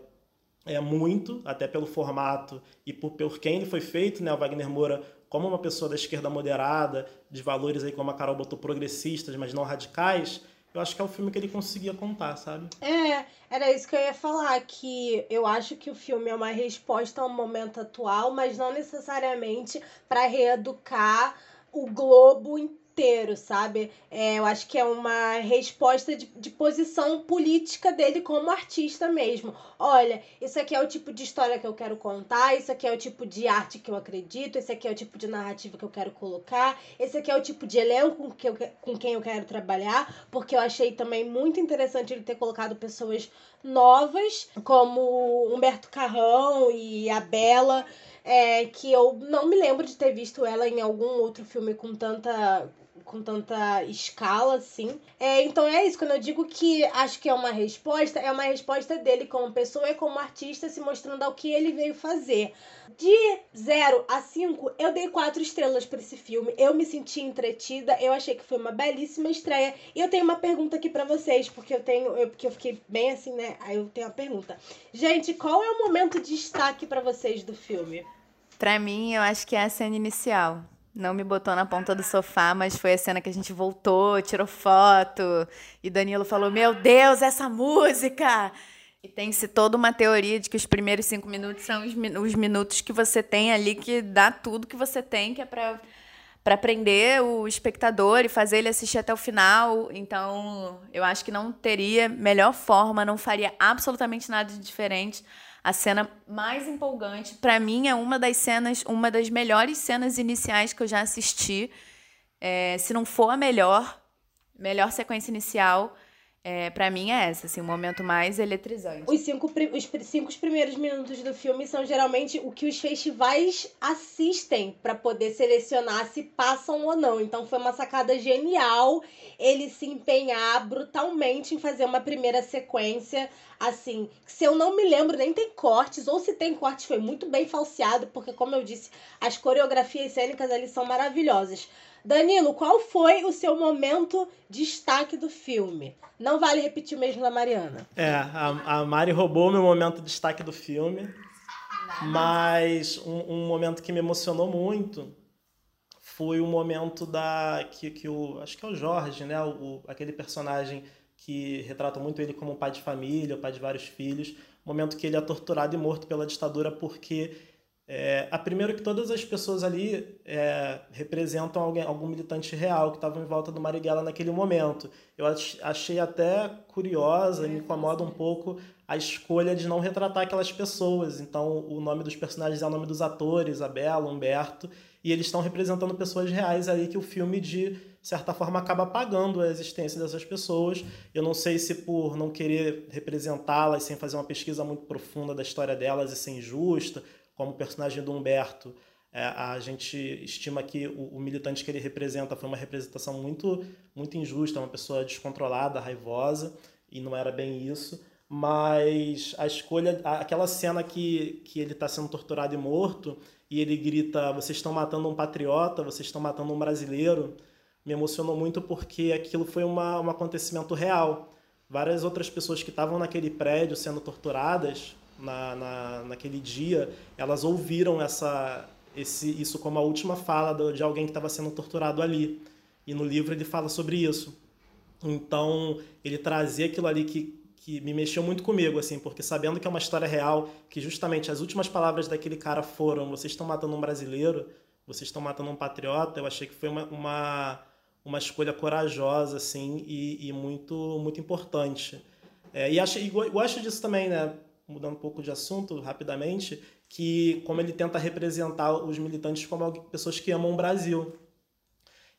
Speaker 3: é muito, até pelo formato e por, por quem ele foi feito, né? O Wagner Moura como uma pessoa da esquerda moderada, de valores aí como a Carol botou progressistas, mas não radicais, eu acho que é o filme que ele conseguia contar, sabe?
Speaker 2: É, era isso que eu ia falar, que eu acho que o filme é uma resposta ao momento atual, mas não necessariamente para reeducar o globo inteiro sabe? É, eu acho que é uma resposta de, de posição política dele como artista mesmo. Olha, isso aqui é o tipo de história que eu quero contar, isso aqui é o tipo de arte que eu acredito, esse aqui é o tipo de narrativa que eu quero colocar, esse aqui é o tipo de elenco que eu, com quem eu quero trabalhar, porque eu achei também muito interessante ele ter colocado pessoas novas, como Humberto Carrão e a Bela. É, que eu não me lembro de ter visto ela em algum outro filme com tanta com tanta escala, assim. É, então é isso, quando eu digo que acho que é uma resposta, é uma resposta dele como pessoa e como artista se mostrando ao que ele veio fazer. De 0 a 5, eu dei quatro estrelas para esse filme. Eu me senti entretida, eu achei que foi uma belíssima estreia. E eu tenho uma pergunta aqui para vocês, porque eu tenho, eu, porque eu fiquei bem assim, né? Aí eu tenho uma pergunta. Gente, qual é o momento de destaque para vocês do filme?
Speaker 1: Para mim, eu acho que é a cena inicial. Não me botou na ponta do sofá, mas foi a cena que a gente voltou, tirou foto. E Danilo falou: Meu Deus, essa música! E tem-se toda uma teoria de que os primeiros cinco minutos são os, os minutos que você tem ali que dá tudo que você tem, que é para para prender o espectador e fazer ele assistir até o final. Então, eu acho que não teria melhor forma, não faria absolutamente nada de diferente a cena mais empolgante, para mim, é uma das cenas, uma das melhores cenas iniciais que eu já assisti. É, se não for a melhor, melhor sequência inicial, é, para mim é essa, assim, o momento mais eletrizante.
Speaker 2: Os cinco, os cinco primeiros minutos do filme são geralmente o que os festivais assistem para poder selecionar se passam ou não. Então foi uma sacada genial ele se empenhar brutalmente em fazer uma primeira sequência. Assim, se eu não me lembro, nem tem cortes, ou se tem cortes, foi muito bem falseado, porque, como eu disse, as coreografias cênicas ali são maravilhosas. Danilo, qual foi o seu momento destaque do filme? Não vale repetir o mesmo da Mariana.
Speaker 3: É, a, a Mari roubou meu momento destaque do filme. Mas um, um, momento que me emocionou muito foi o momento da. que, que o. Acho que é o Jorge, né? O, aquele personagem que retrata muito ele como um pai de família, pai de vários filhos. Momento que ele é torturado e morto pela ditadura porque é, a primeiro que todas as pessoas ali é, representam alguém, algum militante real que estava em volta do Marighella naquele momento. Eu achei até curiosa, me incomoda um pouco a escolha de não retratar aquelas pessoas. Então, o nome dos personagens é o nome dos atores, a Bela, Humberto, e eles estão representando pessoas reais aí que o filme, de certa forma, acaba apagando a existência dessas pessoas. Eu não sei se por não querer representá-las sem fazer uma pesquisa muito profunda da história delas e ser injusta, como o personagem do Humberto, é, a gente estima que o, o, militante que ele representa foi uma representação muito, muito injusta, uma pessoa descontrolada, raivosa, e não era bem isso. Mas a escolha, aquela cena que, que ele está sendo torturado e morto, e ele grita: Vocês estão matando um patriota, vocês estão matando um brasileiro, me emocionou muito porque aquilo foi uma, um acontecimento real. Várias outras pessoas que estavam naquele prédio sendo torturadas na, na, naquele dia, elas ouviram essa, esse, isso como a última fala de alguém que estava sendo torturado ali. E no livro ele fala sobre isso. Então, ele trazia aquilo ali que, que me mexeu muito comigo, assim, porque sabendo que é uma história real, que justamente as últimas palavras daquele cara foram: vocês estão matando um brasileiro, vocês estão matando um patriota, eu achei que foi uma, uma, uma escolha corajosa, assim, e, e muito, muito importante. É, e, acho, e gosto disso também, né? mudando um pouco de assunto rapidamente, que como ele tenta representar os militantes como pessoas que amam o Brasil.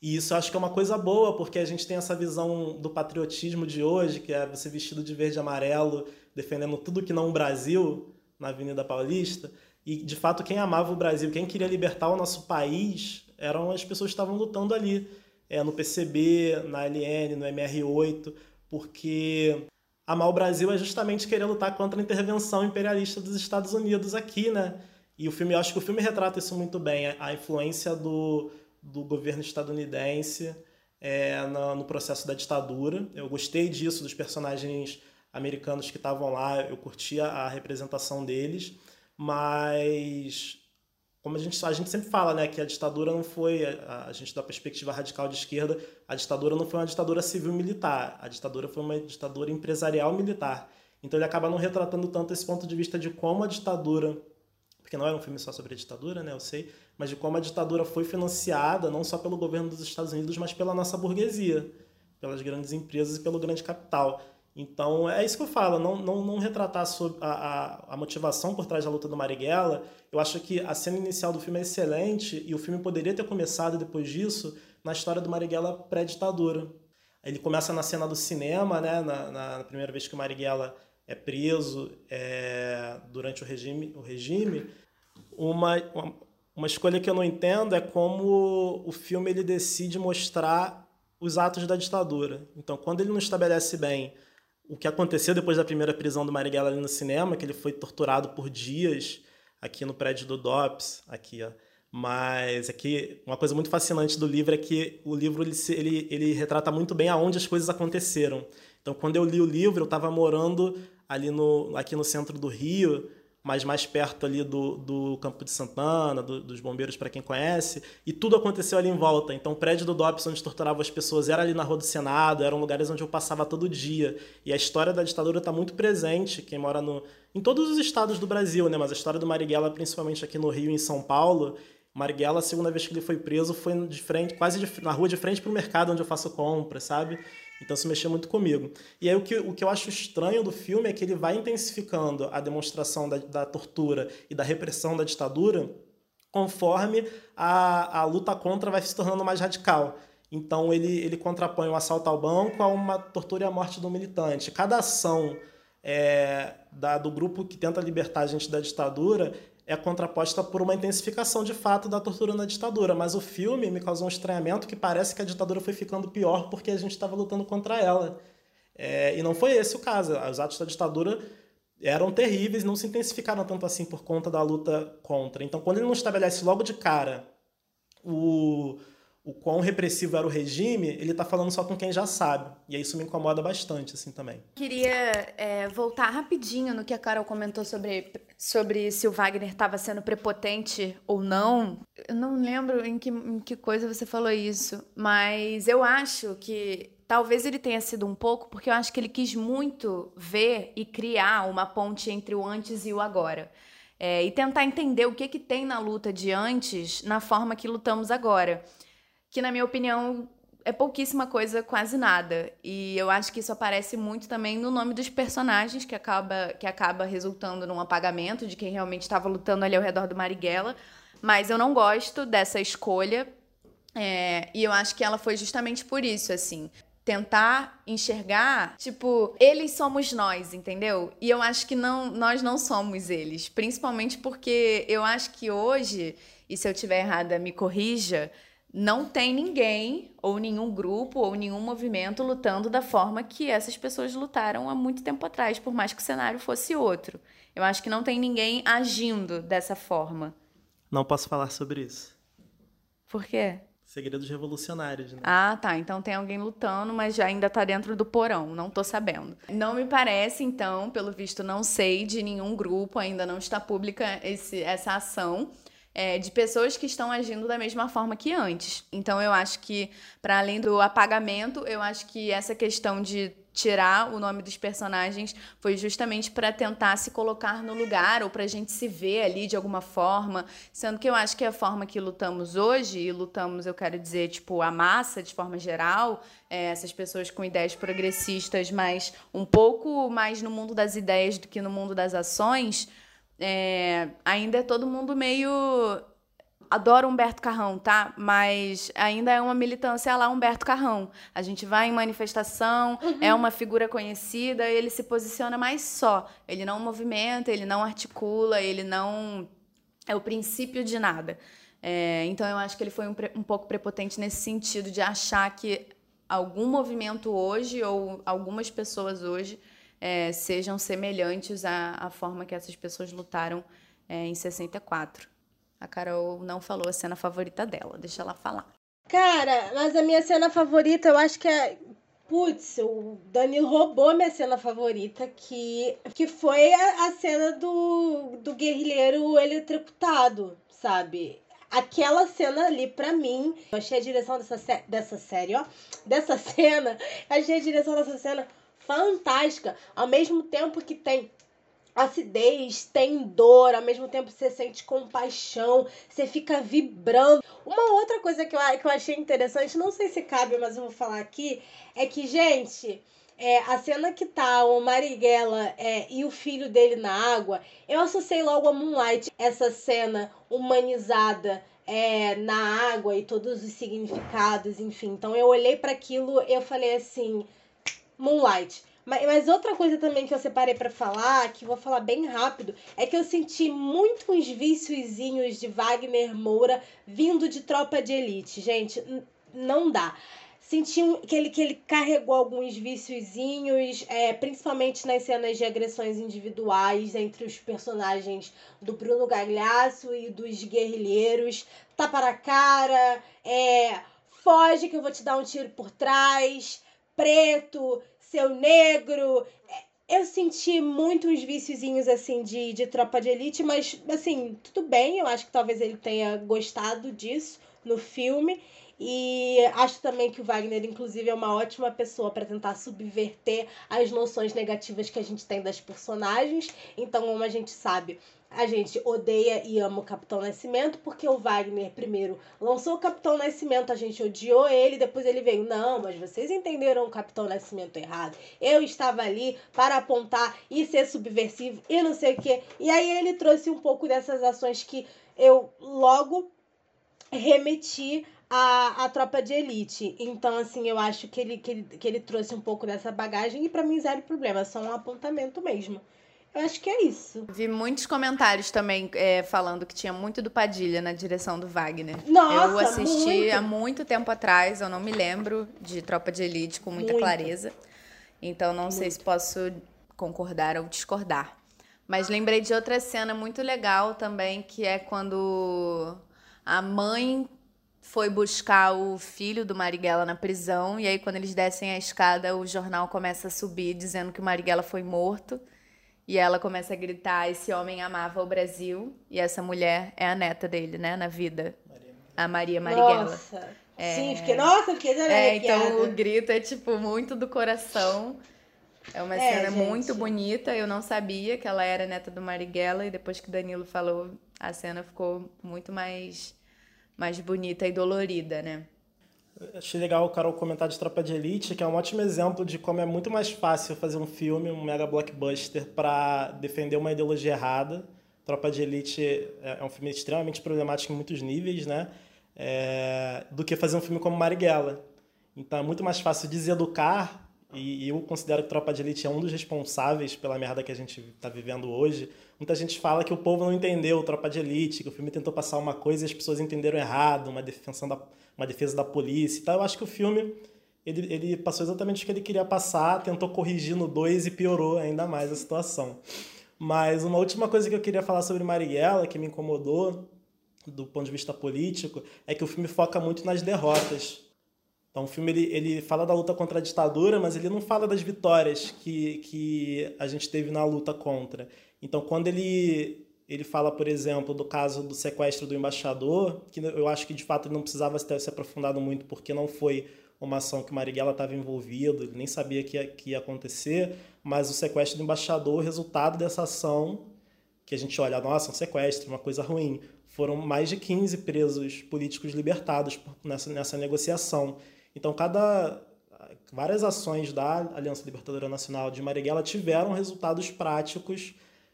Speaker 3: E isso acho que é uma coisa boa, porque a gente tem essa visão do patriotismo de hoje, que é você vestido de verde e amarelo, defendendo tudo que não o Brasil na Avenida Paulista. E de fato, quem amava o Brasil, quem queria libertar o nosso país, eram as pessoas que estavam lutando ali, é, no PCB, na LN, no MR8, porque amar o Brasil é justamente querer lutar contra a intervenção imperialista dos Estados Unidos aqui, né? E o filme, eu acho que o filme retrata isso muito bem, a influência do, do governo estadunidense é, no, processo da ditadura. Eu gostei disso, dos personagens americanos que estavam lá, eu curtia a representação deles, mas como a gente, a gente sempre fala, né, que a ditadura não foi, a, a gente da perspectiva radical de esquerda, a ditadura não foi uma ditadura civil-militar, a ditadura foi uma ditadura empresarial-militar. Então ele acaba não retratando tanto esse ponto de vista de como a ditadura, porque não era um filme só sobre a ditadura, né, eu sei, mas de como a ditadura foi financiada não só pelo governo dos Estados Unidos, mas pela nossa burguesia, pelas grandes empresas e pelo grande capital. Então, é isso que eu falo, não, não, não retratar a, a, a, motivação por trás da luta do Marighella. Eu acho que a cena inicial do filme é excelente e o filme poderia ter começado depois disso na história do Marighella pré-ditadura. Ele começa na cena do cinema, né, na, na primeira vez que o Marighella é preso é, durante o regime, o regime. Uma, uma, uma escolha que eu não entendo é como o filme ele decide mostrar os atos da ditadura. Então, quando ele não estabelece bem o que aconteceu depois da primeira prisão do Marighella ali no cinema, que ele foi torturado por dias aqui no prédio do DOPS, aqui, ó. Mas aqui, uma coisa muito fascinante do livro é que o livro ele, ele, ele retrata muito bem aonde as coisas aconteceram. Então, quando eu li o livro, eu estava morando ali no, aqui no centro do Rio, mas mais perto ali do, do Campo de Santana, do, dos bombeiros, para quem conhece, e tudo aconteceu ali em volta. Então, o prédio do DOPS, onde torturava as pessoas, era ali na Rua do Senado, eram lugares onde eu passava todo dia. E a história da ditadura está muito presente, quem mora no, em todos os estados do Brasil, né? mas a história do Marighella, principalmente aqui no Rio e em São Paulo, Marighella, a segunda vez que ele foi preso, foi de frente, quase de, na rua de frente para o mercado onde eu faço compra, sabe? Então isso mexeu muito comigo. E aí o que, o que eu acho estranho do filme é que ele vai intensificando a demonstração da, da tortura e da repressão da ditadura conforme a, a luta contra vai se tornando mais radical. Então ele, ele contrapõe o assalto ao banco a uma tortura e a morte do militante. Cada ação é, da, do grupo que tenta libertar a gente da ditadura é contraposta por uma intensificação de fato da tortura na ditadura. Mas o filme me causou um estranhamento que parece que a ditadura foi ficando pior porque a gente estava lutando contra ela. É, e não foi esse o caso. Os atos da ditadura eram terríveis, não se intensificaram tanto assim por conta da luta contra. Então, quando ele não estabelece logo de cara o, o quão repressivo era o regime, ele está falando só com quem já sabe. E isso me incomoda bastante, assim, também.
Speaker 1: Queria é, voltar rapidinho no que a Carol comentou sobre, sobre se o Wagner estava sendo prepotente ou não. Eu não lembro em que, em que coisa você falou isso, mas eu acho que talvez ele tenha sido um pouco, porque eu acho que ele quis muito ver e criar uma ponte entre o antes e o agora. É, e tentar entender o que, que tem na luta de antes na forma que lutamos agora que, na minha opinião, é pouquíssima coisa, quase nada. E eu acho que isso aparece muito também no nome dos personagens, que acaba, que acaba resultando num apagamento de quem realmente estava lutando ali ao redor do Marighella. Mas eu não gosto dessa escolha. É, e eu acho que ela foi justamente por isso, assim. Tentar enxergar, tipo, eles somos nós, entendeu? E eu acho que não, nós não somos eles. Principalmente porque eu acho que hoje, e se eu estiver errada, me corrija, não tem ninguém, ou nenhum grupo, ou nenhum movimento lutando da forma que essas pessoas lutaram há muito tempo atrás, por mais que o cenário fosse outro. Eu acho que não tem ninguém agindo dessa forma.
Speaker 3: Não posso falar sobre isso.
Speaker 1: Por quê?
Speaker 3: Segredos revolucionários, né?
Speaker 1: Ah, tá. Então tem alguém lutando, mas já ainda tá dentro do porão. Não tô sabendo. Não me parece, então, pelo visto, não sei de nenhum grupo, ainda não está pública esse, essa ação é, de pessoas que estão agindo da mesma forma que antes. Então eu acho que, para além do apagamento, eu acho que essa questão de tirar o nome dos personagens foi justamente para tentar se colocar no lugar ou para a gente se ver ali de alguma forma, sendo que eu acho que a forma que lutamos hoje e lutamos, eu quero dizer, tipo a massa de forma geral, é, essas pessoas com ideias progressistas, mas um pouco mais no mundo das ideias do que no mundo das ações, é, ainda é todo mundo meio. Adoro Humberto Carrão, tá? Mas ainda é uma militância lá Humberto Carrão. A gente vai em manifestação, uhum. é uma figura conhecida, ele se posiciona mais só. Ele não movimenta, ele não articula, ele não. É o princípio de nada. É, então eu acho que ele foi um, um pouco prepotente nesse sentido de achar que algum movimento hoje ou algumas pessoas hoje é, sejam semelhantes à, à forma que essas pessoas lutaram é, em 64. A Carol não falou a cena favorita dela, deixa ela falar.
Speaker 2: Cara, mas a minha cena favorita eu acho que é Putz, o Danilo roubou minha cena favorita, que, que foi a, a cena do, do guerrilheiro eletrocutado, sabe? Aquela cena ali, pra mim, eu achei a direção dessa, dessa série, ó, dessa *laughs* cena, achei a direção dessa cena fantástica. Ao mesmo tempo que tem acidez, tem dor, ao mesmo tempo você sente compaixão, você fica vibrando. Uma outra coisa que eu, que eu achei interessante, não sei se cabe, mas eu vou falar aqui, é que, gente, é, a cena que tá o Marighella é, e o filho dele na água, eu associei logo a Moonlight, essa cena humanizada é, na água e todos os significados, enfim. Então eu olhei para aquilo eu falei assim, Moonlight. Mas, mas, outra coisa também que eu separei para falar, que vou falar bem rápido, é que eu senti muito uns viciozinhos de Wagner Moura vindo de tropa de elite. Gente, não dá. Senti que ele, que ele carregou alguns viciozinhos, é, principalmente nas cenas de agressões individuais entre os personagens do Bruno Gagliasso e dos guerrilheiros. Tapa na cara, é, foge que eu vou te dar um tiro por trás, preto, seu negro. É, eu senti muito uns viciozinhos assim de, de tropa de elite, mas assim, tudo bem, eu acho que talvez ele tenha gostado disso no filme. E acho também que o Wagner, inclusive, é uma ótima pessoa para tentar subverter as noções negativas que a gente tem das personagens. Então, como a gente sabe, a gente odeia e ama o Capitão Nascimento, porque o Wagner primeiro lançou o Capitão Nascimento, a gente odiou ele, depois ele veio, não, mas vocês entenderam o Capitão Nascimento errado. Eu estava ali para apontar e ser subversivo e não sei o quê. E aí ele trouxe um pouco dessas ações que eu logo remeti a, a tropa de elite. Então, assim, eu acho que ele, que ele, que ele trouxe um pouco dessa bagagem e para mim zero problema, só um apontamento mesmo. Eu acho que é isso.
Speaker 1: Vi muitos comentários também é, falando que tinha muito do Padilha na direção do Wagner.
Speaker 2: Nossa,
Speaker 1: Eu assisti
Speaker 2: muito.
Speaker 1: há muito tempo atrás, eu não me lembro de Tropa de Elite com muita
Speaker 2: Muito.
Speaker 1: clareza. Então não sei se posso concordar ou discordar. Mas lembrei de outra cena muito legal também, que é quando a mãe foi buscar o filho do Marighella na prisão, e aí quando eles descem a escada, o jornal começa a subir dizendo que o Marighella foi morto. E ela começa a gritar: esse homem amava o Brasil. E essa mulher é a neta dele, né, na vida. A Maria Marighella.
Speaker 2: Nossa. Sim, fiquei, nossa, fiquei
Speaker 1: É, então o grito é tipo muito do coração. É uma
Speaker 2: É,
Speaker 1: cena
Speaker 2: gente.
Speaker 1: muito bonita. Eu não sabia que ela era neta do Marighella e depois que o Danilo falou, a cena ficou muito mais mais bonita e dolorida, né?
Speaker 3: Achei legal o Carol comentar de Tropa de Elite, que é um ótimo exemplo de como é muito mais fácil fazer um filme, um mega blockbuster, para defender uma ideologia errada. Tropa de Elite é é um filme extremamente problemático em muitos níveis, né? É, do que fazer um filme como Marighella. Então é muito mais fácil deseducar, e eu considero que Tropa de Elite é um dos responsáveis pela merda que a gente está vivendo hoje. Muita gente fala que o povo não entendeu Tropa de Elite, que o filme tentou passar uma coisa e as pessoas entenderam errado, uma defesa da, uma defesa da polícia. Então eu acho que o filme ele, ele passou exatamente o que ele queria passar, tentou corrigir no 2 e piorou ainda mais a situação. Mas uma última coisa que eu queria falar sobre Marighella, que me incomodou do ponto de vista político, é que o filme foca muito nas derrotas. Então o filme ele, ele fala da luta contra a ditadura, mas ele não fala das vitórias que, que a gente teve na luta contra. Então quando ele, ele fala, por exemplo, do caso do sequestro do embaixador, que eu acho que de fato ele não precisava ter se aprofundado muito porque não foi uma ação que Marighella estava envolvido, ele nem sabia que ia, que ia acontecer, mas o sequestro do embaixador, resultado dessa ação, que a gente olha, nossa, um sequestro, uma coisa ruim, foram mais de 15 presos políticos libertados nessa, nessa negociação. Então, cada várias ações da Aliança Libertadora Nacional de Marighella tiveram resultados práticos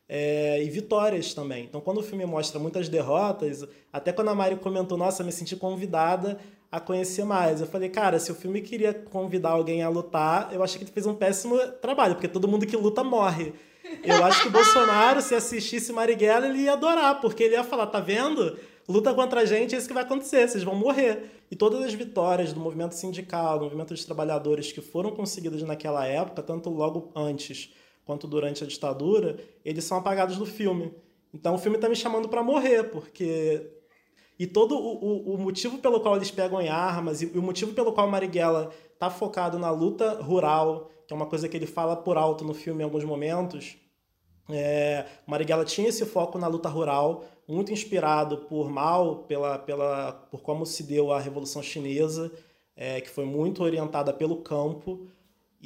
Speaker 3: é, e vitórias também. Então, quando o filme mostra muitas derrotas, até quando a Mari comentou, nossa, me senti convidada a conhecer mais. Eu falei, cara, se o filme queria convidar alguém a lutar, eu achei que ele fez um péssimo trabalho, porque todo mundo que luta morre. Eu acho que o Bolsonaro, se assistisse Marighella, ele ia adorar, porque ele ia falar, tá vendo? Luta contra a gente, é isso que vai acontecer, vocês vão morrer. E todas as vitórias do movimento sindical, do movimento dos trabalhadores que foram conseguidas naquela época, tanto logo antes quanto durante a ditadura, eles são apagados do filme. Então o filme está me chamando para morrer, porque e todo o, o, o, motivo pelo qual eles pegam em armas e o motivo pelo qual Marighella está focado na luta rural, que é uma coisa que ele fala por alto no filme em alguns momentos, é, Marighella tinha esse foco na luta rural, muito inspirado por Mao, pela, pela, por como se deu a Revolução Chinesa, é, que foi muito orientada pelo campo.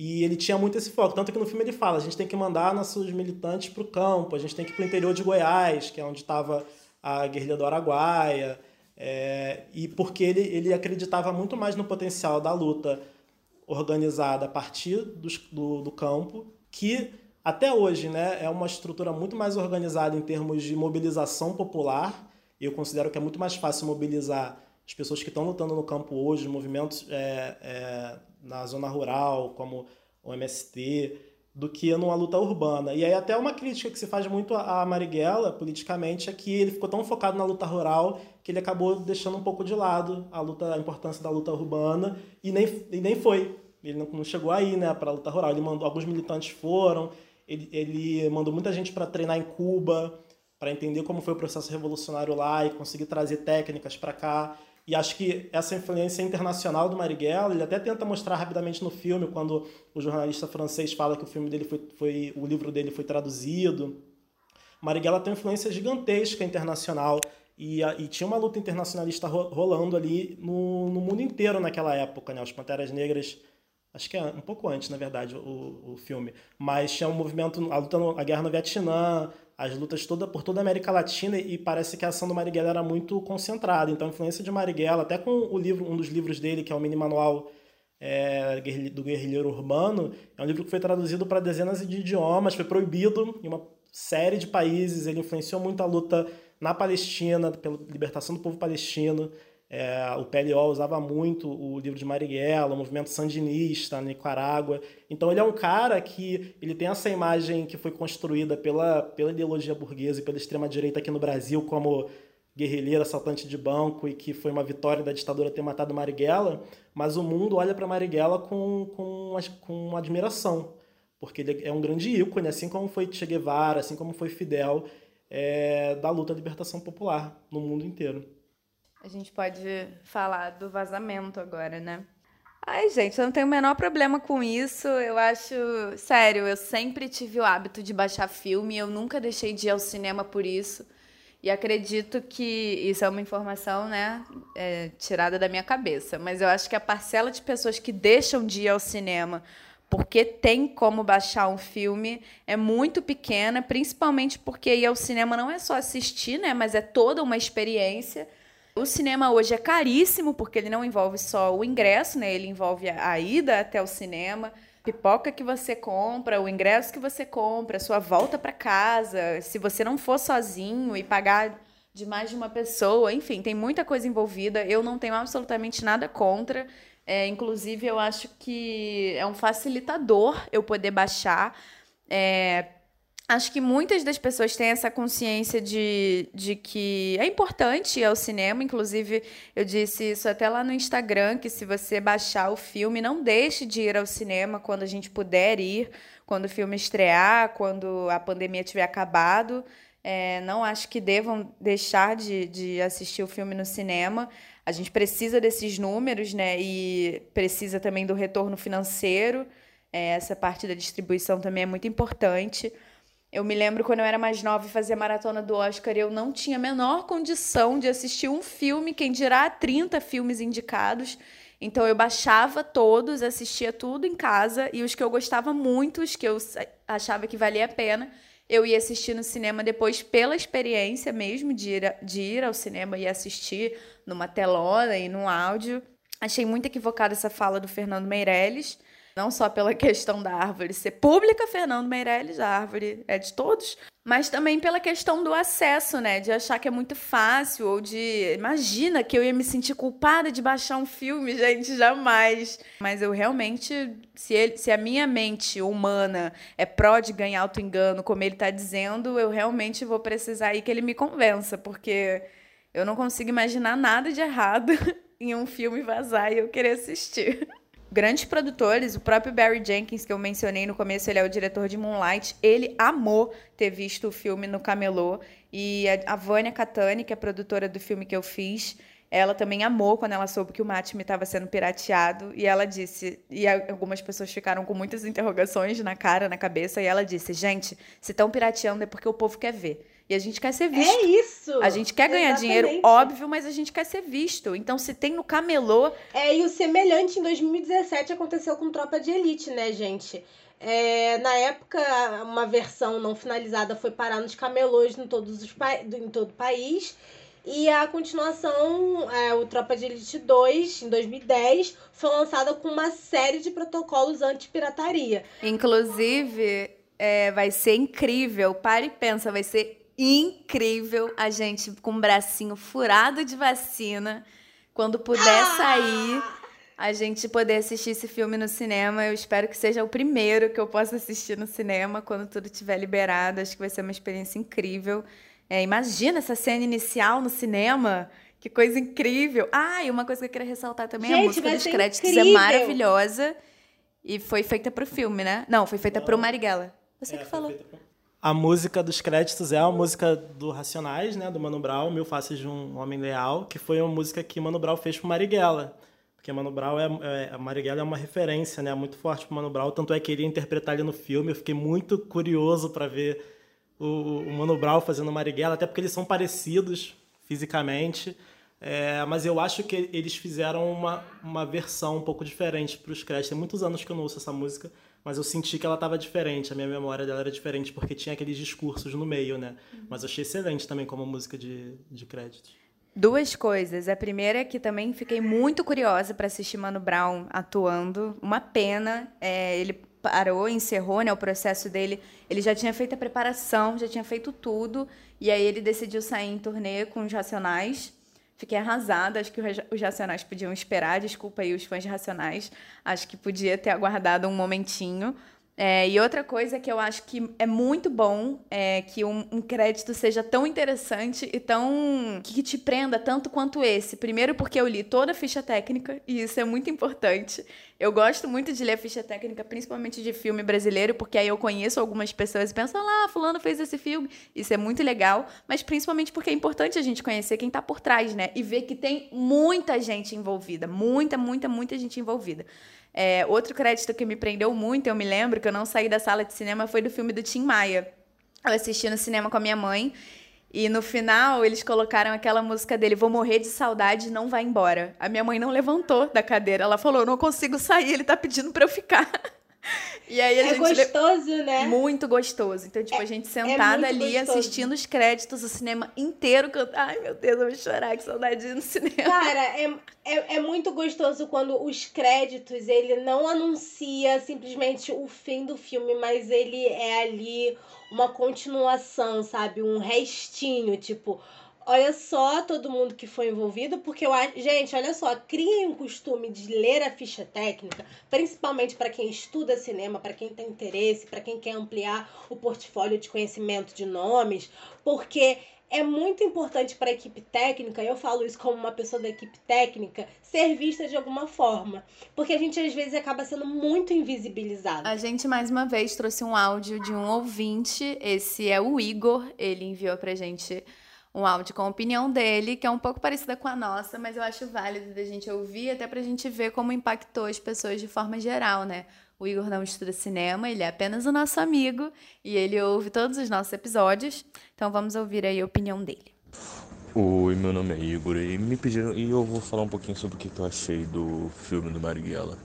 Speaker 3: E ele tinha muito esse foco. Tanto que no filme ele fala: a gente tem que mandar nossos militantes para o campo, a gente tem que ir para o interior de Goiás, que é onde estava a guerrilha do Araguaia. É, e porque ele, ele acreditava muito mais no potencial da luta organizada a partir do, do, do campo, que até hoje né, é uma estrutura muito mais organizada em termos de mobilização popular. Eu considero que é muito mais fácil mobilizar as pessoas que estão lutando no campo hoje, movimentos é, é, na zona rural, como o MST, do que numa luta urbana. E aí até uma crítica que se faz muito a Marighella, politicamente, é que ele ficou tão focado na luta rural que ele acabou deixando um pouco de lado a luta, a importância da luta urbana e nem, e nem foi. Ele não, não chegou aí, né, para a luta rural. Ele mandou alguns militantes foram, ele, ele mandou muita gente para treinar em Cuba, para entender como foi o processo revolucionário lá e conseguir trazer técnicas para cá. E acho que essa influência internacional do Marighella, ele até tenta mostrar rapidamente no filme, quando o jornalista francês fala que o filme dele foi, foi o livro dele foi traduzido. Marighella tem uma influência gigantesca internacional e, e tinha uma luta internacionalista rolando ali no, no mundo inteiro naquela época, né? Os Panteras Negras acho que é um pouco antes, na verdade, o, o filme, mas tinha um movimento, a luta, a guerra no Vietnã, as lutas toda, por toda a América Latina e parece que a ação do Marighella era muito concentrada. Então a influência de Marighella, até com o livro, um dos livros dele, que é o mini manual é, do guerrilheiro urbano, é um livro que foi traduzido para dezenas de idiomas, foi proibido em uma série de países, ele influenciou muito a luta na Palestina, pela libertação do povo palestino. É, o PLO usava muito o livro de Marighella, o movimento sandinista na Nicarágua. Então ele é um cara que ele tem essa imagem que foi construída pela, pela ideologia burguesa e pela extrema-direita aqui no Brasil como guerrilheiro, assaltante de banco e que foi uma vitória da ditadura ter matado Marighella, mas o mundo olha para Marighella com, com, com admiração, porque ele é um grande ícone, assim como foi Che Guevara, assim como foi Fidel, é, da luta à libertação popular no mundo inteiro.
Speaker 1: A gente pode falar do vazamento agora, né? Ai, gente, eu não tenho o menor problema com isso. Eu acho. Sério, eu sempre tive o hábito de baixar filme, eu nunca deixei de ir ao cinema por isso. E acredito que isso é uma informação, né, é, tirada da minha cabeça. Mas eu acho que a parcela de pessoas que deixam de ir ao cinema porque tem como baixar um filme é muito pequena, principalmente porque ir ao cinema não é só assistir, né, mas é toda uma experiência. O cinema hoje é caríssimo, porque ele não envolve só o ingresso, né? Ele envolve a ida até o cinema, pipoca que você compra, o ingresso que você compra, sua volta para casa, se você não for sozinho e pagar de mais de uma pessoa, enfim, tem muita coisa envolvida. Eu não tenho absolutamente nada contra. É, inclusive, eu acho que é um facilitador eu poder baixar. É, Acho que muitas das pessoas têm essa consciência de, de que é importante ir ao cinema. Inclusive, eu disse isso até lá no Instagram, que se você baixar o filme, não deixe de ir ao cinema quando a gente puder ir, quando o filme estrear, quando a pandemia tiver acabado. É, não acho que devam deixar de, de assistir o filme no cinema. A gente precisa desses números, né? E precisa também do retorno financeiro. É, essa parte da distribuição também é muito importante. Eu me lembro quando eu era mais nova e fazia maratona do Oscar, eu não tinha a menor condição de assistir um filme, quem dirá 30 filmes indicados. Então eu baixava todos, assistia tudo em casa e os que eu gostava muito, os que eu achava que valia a pena, eu ia assistir no cinema depois pela experiência mesmo de ir, de ir ao cinema e assistir numa telona e num áudio. Achei muito equivocada essa fala do Fernando Meirelles. Não só pela questão da árvore ser pública, Fernando Meirelles, a árvore é de todos, mas também pela questão do acesso, né? De achar que é muito fácil, ou de. Imagina que eu ia me sentir culpada de baixar um filme, *laughs* gente, jamais. Mas eu realmente, se, ele, se a minha mente humana é pró de ganhar auto-engano, como ele está dizendo, eu realmente vou precisar aí que ele me convença, porque eu não consigo imaginar nada de errado *laughs* em um filme vazar e eu querer assistir. Grandes produtores, o próprio Barry Jenkins, que eu mencionei no começo, ele é o diretor de Moonlight, ele amou ter visto o filme no Camelô. E a, Vânia Catani, que é produtora do filme que eu fiz, ela também amou quando ela soube que o Matme estava sendo pirateado. E ela disse, e algumas pessoas ficaram com muitas *laughs* interrogações na cara, na cabeça, e ela disse: gente, se estão pirateando é porque o povo quer ver. E a gente quer ser visto.
Speaker 2: É isso!
Speaker 1: A gente quer ganhar
Speaker 2: Exatamente.
Speaker 1: dinheiro, óbvio, mas a gente quer ser visto. Então, se tem no camelô.
Speaker 2: É, e o semelhante em 2017 aconteceu com Tropa de Elite, né, gente? É, na época, uma versão não finalizada foi parar nos camelôs em, todos os pa... em todo o país. E a continuação, é, o Tropa de Elite 2, em 2010, foi lançada com uma série de protocolos anti-pirataria.
Speaker 1: Inclusive, é, vai ser incrível. Pare e pensa, vai ser incrível a gente com um bracinho furado de vacina. Quando puder
Speaker 2: Ah!
Speaker 1: sair, a gente poder assistir esse filme no cinema. Eu espero que seja o primeiro que eu possa assistir no cinema quando tudo estiver liberado. Acho que vai ser uma experiência incrível. É, imagina essa cena inicial no cinema. Que coisa incrível. Ah, e uma coisa que eu queria ressaltar também, a
Speaker 2: Gente,
Speaker 1: música
Speaker 2: vai
Speaker 1: dos créditos é
Speaker 2: incrível.
Speaker 1: maravilhosa. E foi feita pro filme, né? Não, foi feita pro
Speaker 3: Não.
Speaker 1: Marighella. Você
Speaker 3: É,
Speaker 1: que
Speaker 3: foi
Speaker 1: falou.
Speaker 3: feita por- A música dos créditos é a música do Racionais, né, do Mano Brown, Mil Faces de um Homem Leal, que foi uma música que Mano Brown fez pro Marighella. Porque Mano Brown é, é Marighella é uma referência, né, muito forte pro Mano Brown, tanto é que ele ia interpretar ele no filme. Eu fiquei muito curioso para ver o, o Mano Brown fazendo Marighella, até porque eles são parecidos fisicamente. É, mas eu acho que eles fizeram uma, uma versão um pouco diferente para os créditos. Tem muitos anos que eu não ouço essa música, mas eu senti que ela estava diferente. A minha memória dela era diferente, porque tinha aqueles discursos no meio, né? Mas eu achei excelente também como música de, de créditos.
Speaker 1: Duas coisas. A primeira é que também fiquei muito curiosa para assistir Mano Brown atuando. Uma pena. é, ele parou, encerrou né, o processo dele. Ele já tinha feito a preparação, já tinha feito tudo. E aí ele decidiu sair em turnê com os Racionais. Fiquei arrasada. Acho que os Ra- os Racionais podiam esperar. Desculpa aí os fãs Racionais. Acho que podia ter aguardado um momentinho. É, e outra coisa que eu acho que é muito bom é que um, um crédito seja tão interessante e tão. que te prenda tanto quanto esse. Primeiro, porque eu li toda a ficha técnica, e isso é muito importante. Eu gosto muito de ler a ficha técnica, principalmente de filme brasileiro, porque aí eu conheço algumas pessoas e penso, ah fulano fez esse filme. Isso é muito legal, mas principalmente porque é importante a gente conhecer quem tá por trás, né? E ver que tem muita gente envolvida. Muita, muita, muita gente envolvida. É, outro crédito que me prendeu muito, eu me lembro que eu não saí da sala de cinema, foi do filme do Tim Maia. Eu assisti no cinema com a minha mãe. E no final, eles colocaram aquela música dele, Vou morrer de saudade, não vai embora. A minha mãe não levantou da cadeira. Ela falou, não consigo sair, ele tá pedindo pra eu ficar. *laughs* E aí a
Speaker 2: É
Speaker 1: gente...
Speaker 2: gostoso, né?
Speaker 1: Muito gostoso. Então, tipo, a gente sentada
Speaker 2: muito
Speaker 1: ali,
Speaker 2: gostoso.
Speaker 1: assistindo os créditos, o cinema inteiro cantando. Ai, meu Deus, eu vou chorar, que saudade no cinema.
Speaker 2: Cara, é, é, é muito gostoso quando os créditos, ele não anuncia simplesmente o fim do filme, mas ele é ali uma continuação, sabe? Um restinho, tipo, olha só todo mundo que foi envolvido, porque eu. Gente, olha só, criem um costume de ler a ficha técnica, principalmente para quem estuda cinema, para quem tem interesse, para quem quer ampliar o portfólio de conhecimento de nomes, porque é muito importante para a equipe técnica, eu falo isso como uma pessoa da equipe técnica, ser vista de alguma forma. Porque a gente às vezes acaba sendo muito invisibilizado.
Speaker 1: A gente mais uma vez trouxe um áudio de um ouvinte. Esse é o Igor. Ele enviou pra gente um áudio com a opinião dele, que é um pouco parecida com a nossa, mas eu acho válido da gente ouvir, até pra gente ver como impactou as pessoas de forma geral, né? O Igor não estuda cinema, ele é apenas o nosso amigo e ele ouve todos os nossos episódios. Então vamos ouvir aí a opinião dele.
Speaker 4: Oi, meu nome é Igor e me pediram e eu vou falar um pouquinho sobre o que eu achei do filme do Marighella.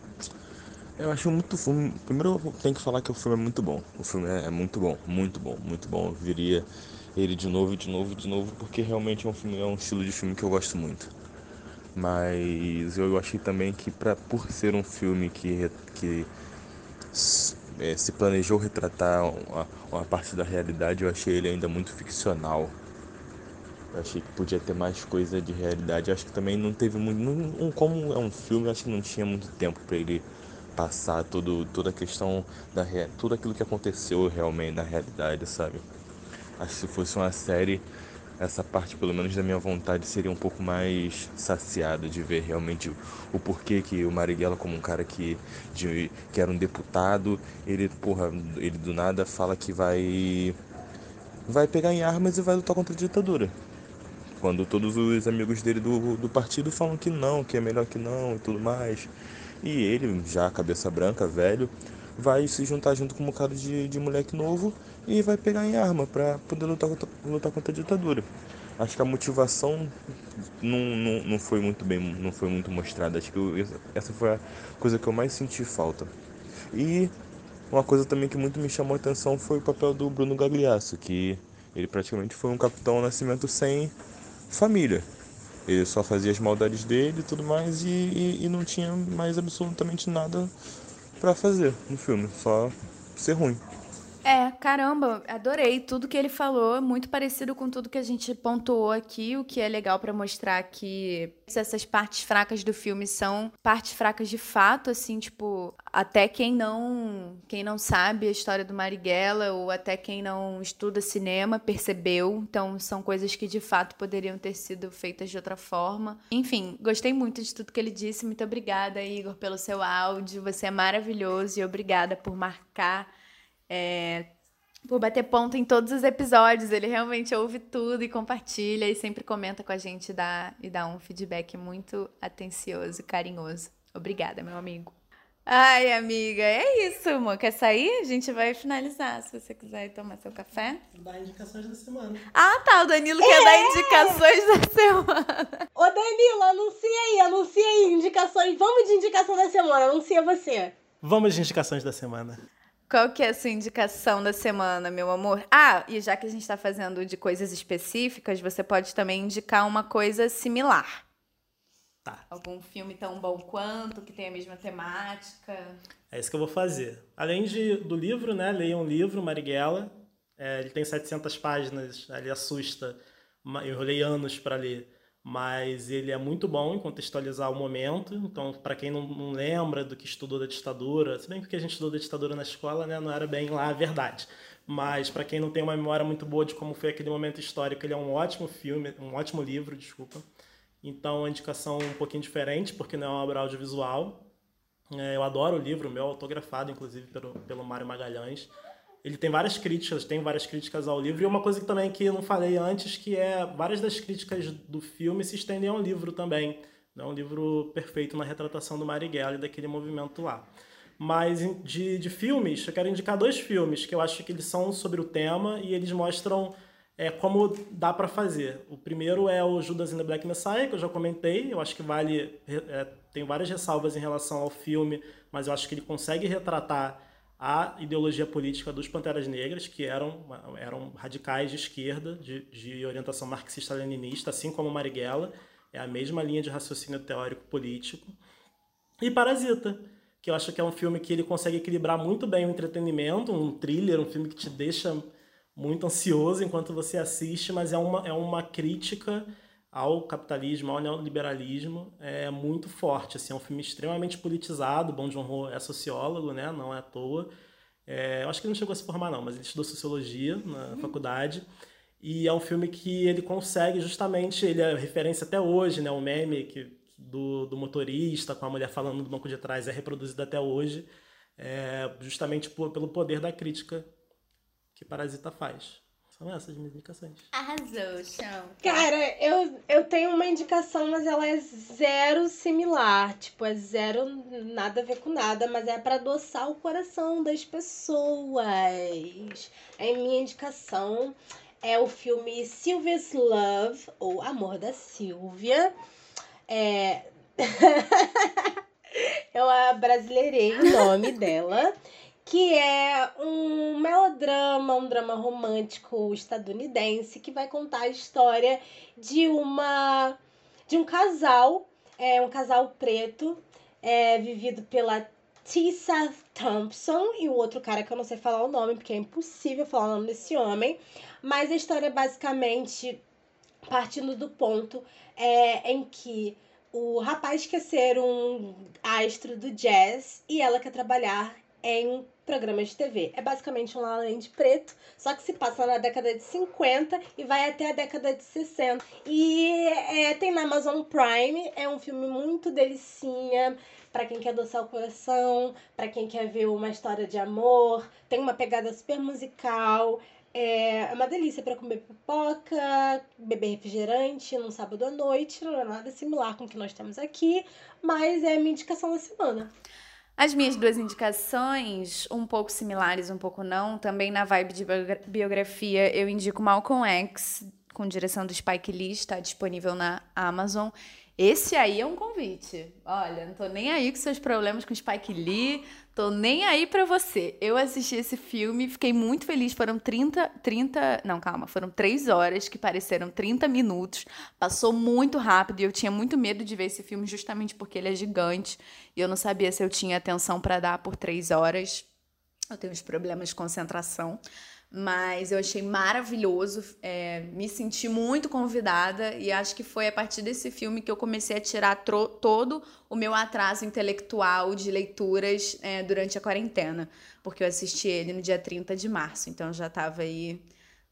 Speaker 4: Eu achei muito filme. Primeiro eu tenho que falar que o filme é muito bom. O filme é, é muito bom, muito bom, muito bom. Eu viria ele de novo, de novo, de novo, porque realmente é um filme, é um estilo de filme que eu gosto muito. Mas eu achei também que pra, por ser um filme que, que eh, se planejou retratar uma, uma parte da realidade, eu achei ele ainda muito ficcional. Eu achei que podia ter mais coisa de realidade. Eu acho que também não teve muito. não- como é um filme, acho que não tinha muito tempo para ele passar todo, toda a questão da tudo aquilo que aconteceu realmente na realidade, sabe? Acho que se fosse uma série, essa parte, pelo menos da minha vontade, seria um pouco mais saciada de ver realmente o porquê que o Marighella, como um cara que, de, que era um deputado, ele, porra, ele do nada fala que vai vai pegar em armas e vai lutar contra a ditadura. Quando todos os amigos dele do, do partido falam que não, que é melhor que não e tudo mais. E ele, já cabeça branca, velho, vai se juntar junto com um bocado de, de moleque novo e vai pegar em arma para poder lutar, lutar contra a ditadura. Acho que a motivação não, não, não foi muito bem, não foi muito mostrada. Acho que eu, essa foi a coisa que eu mais senti falta. E uma coisa também que muito me chamou a atenção foi o papel do Bruno Gagliasso, que ele praticamente foi um capitão nascimento sem família. Ele só fazia as maldades dele e tudo mais e, e, e não tinha mais absolutamente nada para fazer no filme, só ser ruim.
Speaker 1: É, caramba, adorei. Tudo que ele falou, muito parecido com tudo que a gente pontuou aqui, o que é legal para mostrar que essas partes fracas do filme são partes fracas de fato, assim, tipo, até quem não, quem não sabe a história do Marighella ou até quem não estuda cinema percebeu, então são coisas que de fato poderiam ter sido feitas de outra forma. Enfim, gostei muito de tudo que ele disse, muito obrigada, Igor, pelo seu áudio, você é maravilhoso e obrigada por marcar é, por bater ponto em todos os episódios. Ele realmente ouve tudo e compartilha e sempre comenta com a gente e dá, e dá um feedback muito atencioso e carinhoso. Obrigada, meu amigo. Ai, amiga, é isso, amor. Quer sair? A gente vai finalizar, se você quiser tomar seu café.
Speaker 3: Dar indicações da semana.
Speaker 1: Ah, tá. O Danilo é. quer dar indicações da semana.
Speaker 2: Ô, Danilo, anuncia aí, anuncia aí indicações. Vamos de indicação da semana, anuncia você.
Speaker 3: Vamos de indicações da semana.
Speaker 1: Qual que é a sua indicação da semana, meu amor? Ah, e já que a gente está fazendo de coisas específicas, você pode também indicar uma coisa similar.
Speaker 3: Tá.
Speaker 1: Algum filme tão bom quanto, que tem a mesma temática.
Speaker 3: É isso que eu vou fazer. Além de, do livro, né? Leia um livro, Marighella. É, ele tem 700 páginas, ele assusta. Eu enrolei anos para ler mas ele é muito bom em contextualizar o momento. Então, para quem não, não, lembra do que estudou da ditadura, se bem que a gente estudou da ditadura na escola, né, não era bem lá a verdade. Mas para quem não tem uma memória muito boa de como foi aquele momento histórico, ele é um ótimo filme, um ótimo livro, desculpa. Então, a indicação um pouquinho diferente, porque não é uma obra audiovisual. É, eu adoro o livro, meu autografado, inclusive, pelo, pelo Mário Magalhães ele tem várias críticas, tem várias críticas ao livro. E uma coisa que também que eu não falei antes, que é várias das críticas do filme se estendem ao livro também. É um livro perfeito na retratação do Marighella e daquele movimento lá. Mas de, de filmes, eu quero indicar dois filmes que eu acho que eles são sobre o tema e eles mostram é, como dá para fazer. O primeiro é o Judas and the Black Messiah, que eu já comentei. Eu acho que vale. É, tem várias ressalvas em relação ao filme, mas eu acho que ele consegue retratar a ideologia política dos Panteras Negras, que eram, eram radicais de esquerda, de, de orientação marxista-leninista, assim como Marighella, é a mesma linha de raciocínio teórico-político. E Parasita, que eu acho que é um filme que ele consegue equilibrar muito bem o entretenimento, um thriller, um filme que te deixa muito ansioso enquanto você assiste, mas é uma, é uma crítica ao capitalismo, ao neoliberalismo, é muito forte. Assim, é um filme extremamente politizado. Bong Joon-ho é sociólogo, né? Não é à toa. É, eu acho que ele não chegou a se formar não, mas ele estudou sociologia na uhum. faculdade. E é um filme que ele consegue justamente, ele é referência até hoje, né? O meme que, do, do motorista com a mulher falando do banco de trás é reproduzido até hoje, é, justamente por, pelo poder da crítica que Parasita faz. São essas minhas indicações.
Speaker 1: Arrasou, chão.
Speaker 2: Cara, eu, eu tenho uma indicação, mas ela é zero similar. Tipo, é zero nada a ver com nada, mas é para adoçar o coração das pessoas. É minha indicação. É o filme Sylvia's Love, ou Amor da Silvia. É. *laughs* eu abrasileirei o nome dela que é um melodrama, um drama romântico estadunidense que vai contar a história de uma de um casal, é um casal preto, é, vivido pela Tessa Thompson e o outro cara que eu não sei falar o nome, porque é impossível falar o nome desse homem, mas a história é basicamente partindo do ponto é, em que o rapaz quer ser um astro do jazz e ela quer trabalhar em programas de TV. É basicamente um La Land preto, só que se passa na década de 50 e vai até a década de 60. E é, tem na Amazon Prime, é um filme muito delicinha para quem quer adoçar o coração, para quem quer ver uma história de amor, tem uma pegada super musical. É uma delícia para comer pipoca, beber refrigerante num sábado à noite. Não é nada similar com o que nós temos aqui, mas é a minha indicação da semana.
Speaker 1: As minhas duas indicações, um pouco similares, um pouco não, também na vibe de biografia, eu indico Malcolm X, com direção do Spike Lee, está disponível na Amazon. Esse aí é um convite. Olha, não tô nem aí com seus problemas com Spike Lee, tô nem aí para você. Eu assisti esse filme, fiquei muito feliz. Foram 30, 30, não, calma, foram 3 horas que pareceram 30 minutos. Passou muito rápido e eu tinha muito medo de ver esse filme justamente porque ele é gigante e eu não sabia se eu tinha atenção para dar por 3 horas. Eu tenho uns problemas de concentração mas eu achei maravilhoso, é, me senti muito convidada e acho que foi a partir desse filme que eu comecei a tirar todo o meu atraso intelectual de leituras é, durante a quarentena, porque eu assisti ele no dia 30 de março, então já estava aí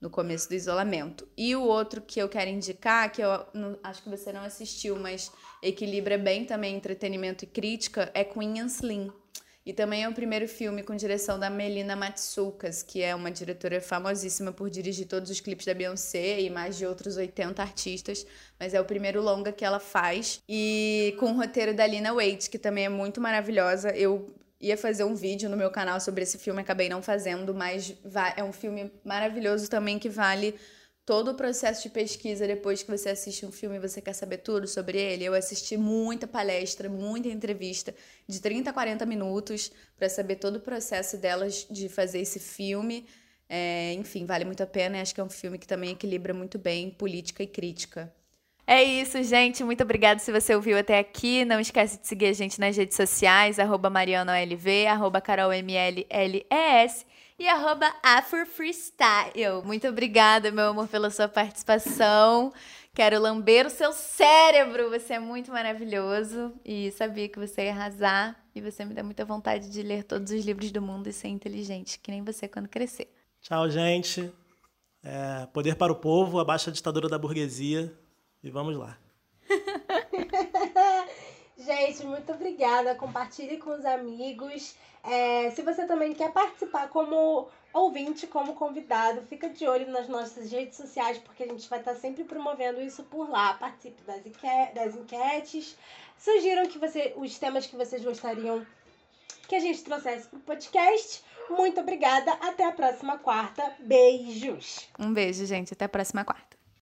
Speaker 1: no começo do isolamento. E o outro que eu quero indicar, que eu não, acho que você não assistiu, mas equilibra bem também entretenimento e crítica, é Queen and Slim e também é o primeiro filme com direção da Melina Matsoukas, que é uma diretora famosíssima por dirigir todos os clipes da Beyoncé e mais de outros 80 artistas, mas é o primeiro longa que ela faz. E com o roteiro da Lina Waite, que também é muito maravilhosa. Eu ia fazer um vídeo no meu canal sobre esse filme, acabei não fazendo, mas é um filme maravilhoso também que vale todo o processo de pesquisa depois que você assiste um filme e você quer saber tudo sobre ele. Eu assisti muita palestra, muita entrevista de 30 a 40 minutos para saber todo o processo delas de fazer esse filme. É, enfim, vale muito a pena. Acho que é um filme que também equilibra muito bem política e crítica. É isso, gente. Muito obrigada se você ouviu até aqui. Não esquece de seguir a gente nas redes sociais, arroba marianoLV, arroba carolmlles e arroba afrofreestyle. Muito obrigada, meu amor, pela sua participação. Quero lamber o seu cérebro. Você é muito maravilhoso e sabia que você ia arrasar. E você me dá muita vontade de ler todos os livros do mundo e ser inteligente, que nem você quando crescer.
Speaker 3: Tchau, gente. É, poder para o povo, abaixa a ditadura da burguesia. E vamos lá. *laughs*
Speaker 2: gente, muito obrigada. Compartilhe com os amigos. É, se você também quer participar como ouvinte, como convidado, fica de olho nas nossas redes sociais, porque a gente vai estar sempre promovendo isso por lá. Participe das, enque das enquetes. Sugiram que você, os temas que vocês gostariam que a gente trouxesse para o podcast. Muito obrigada. Até a próxima quarta. Beijos.
Speaker 1: Um beijo, gente. Até a próxima quarta.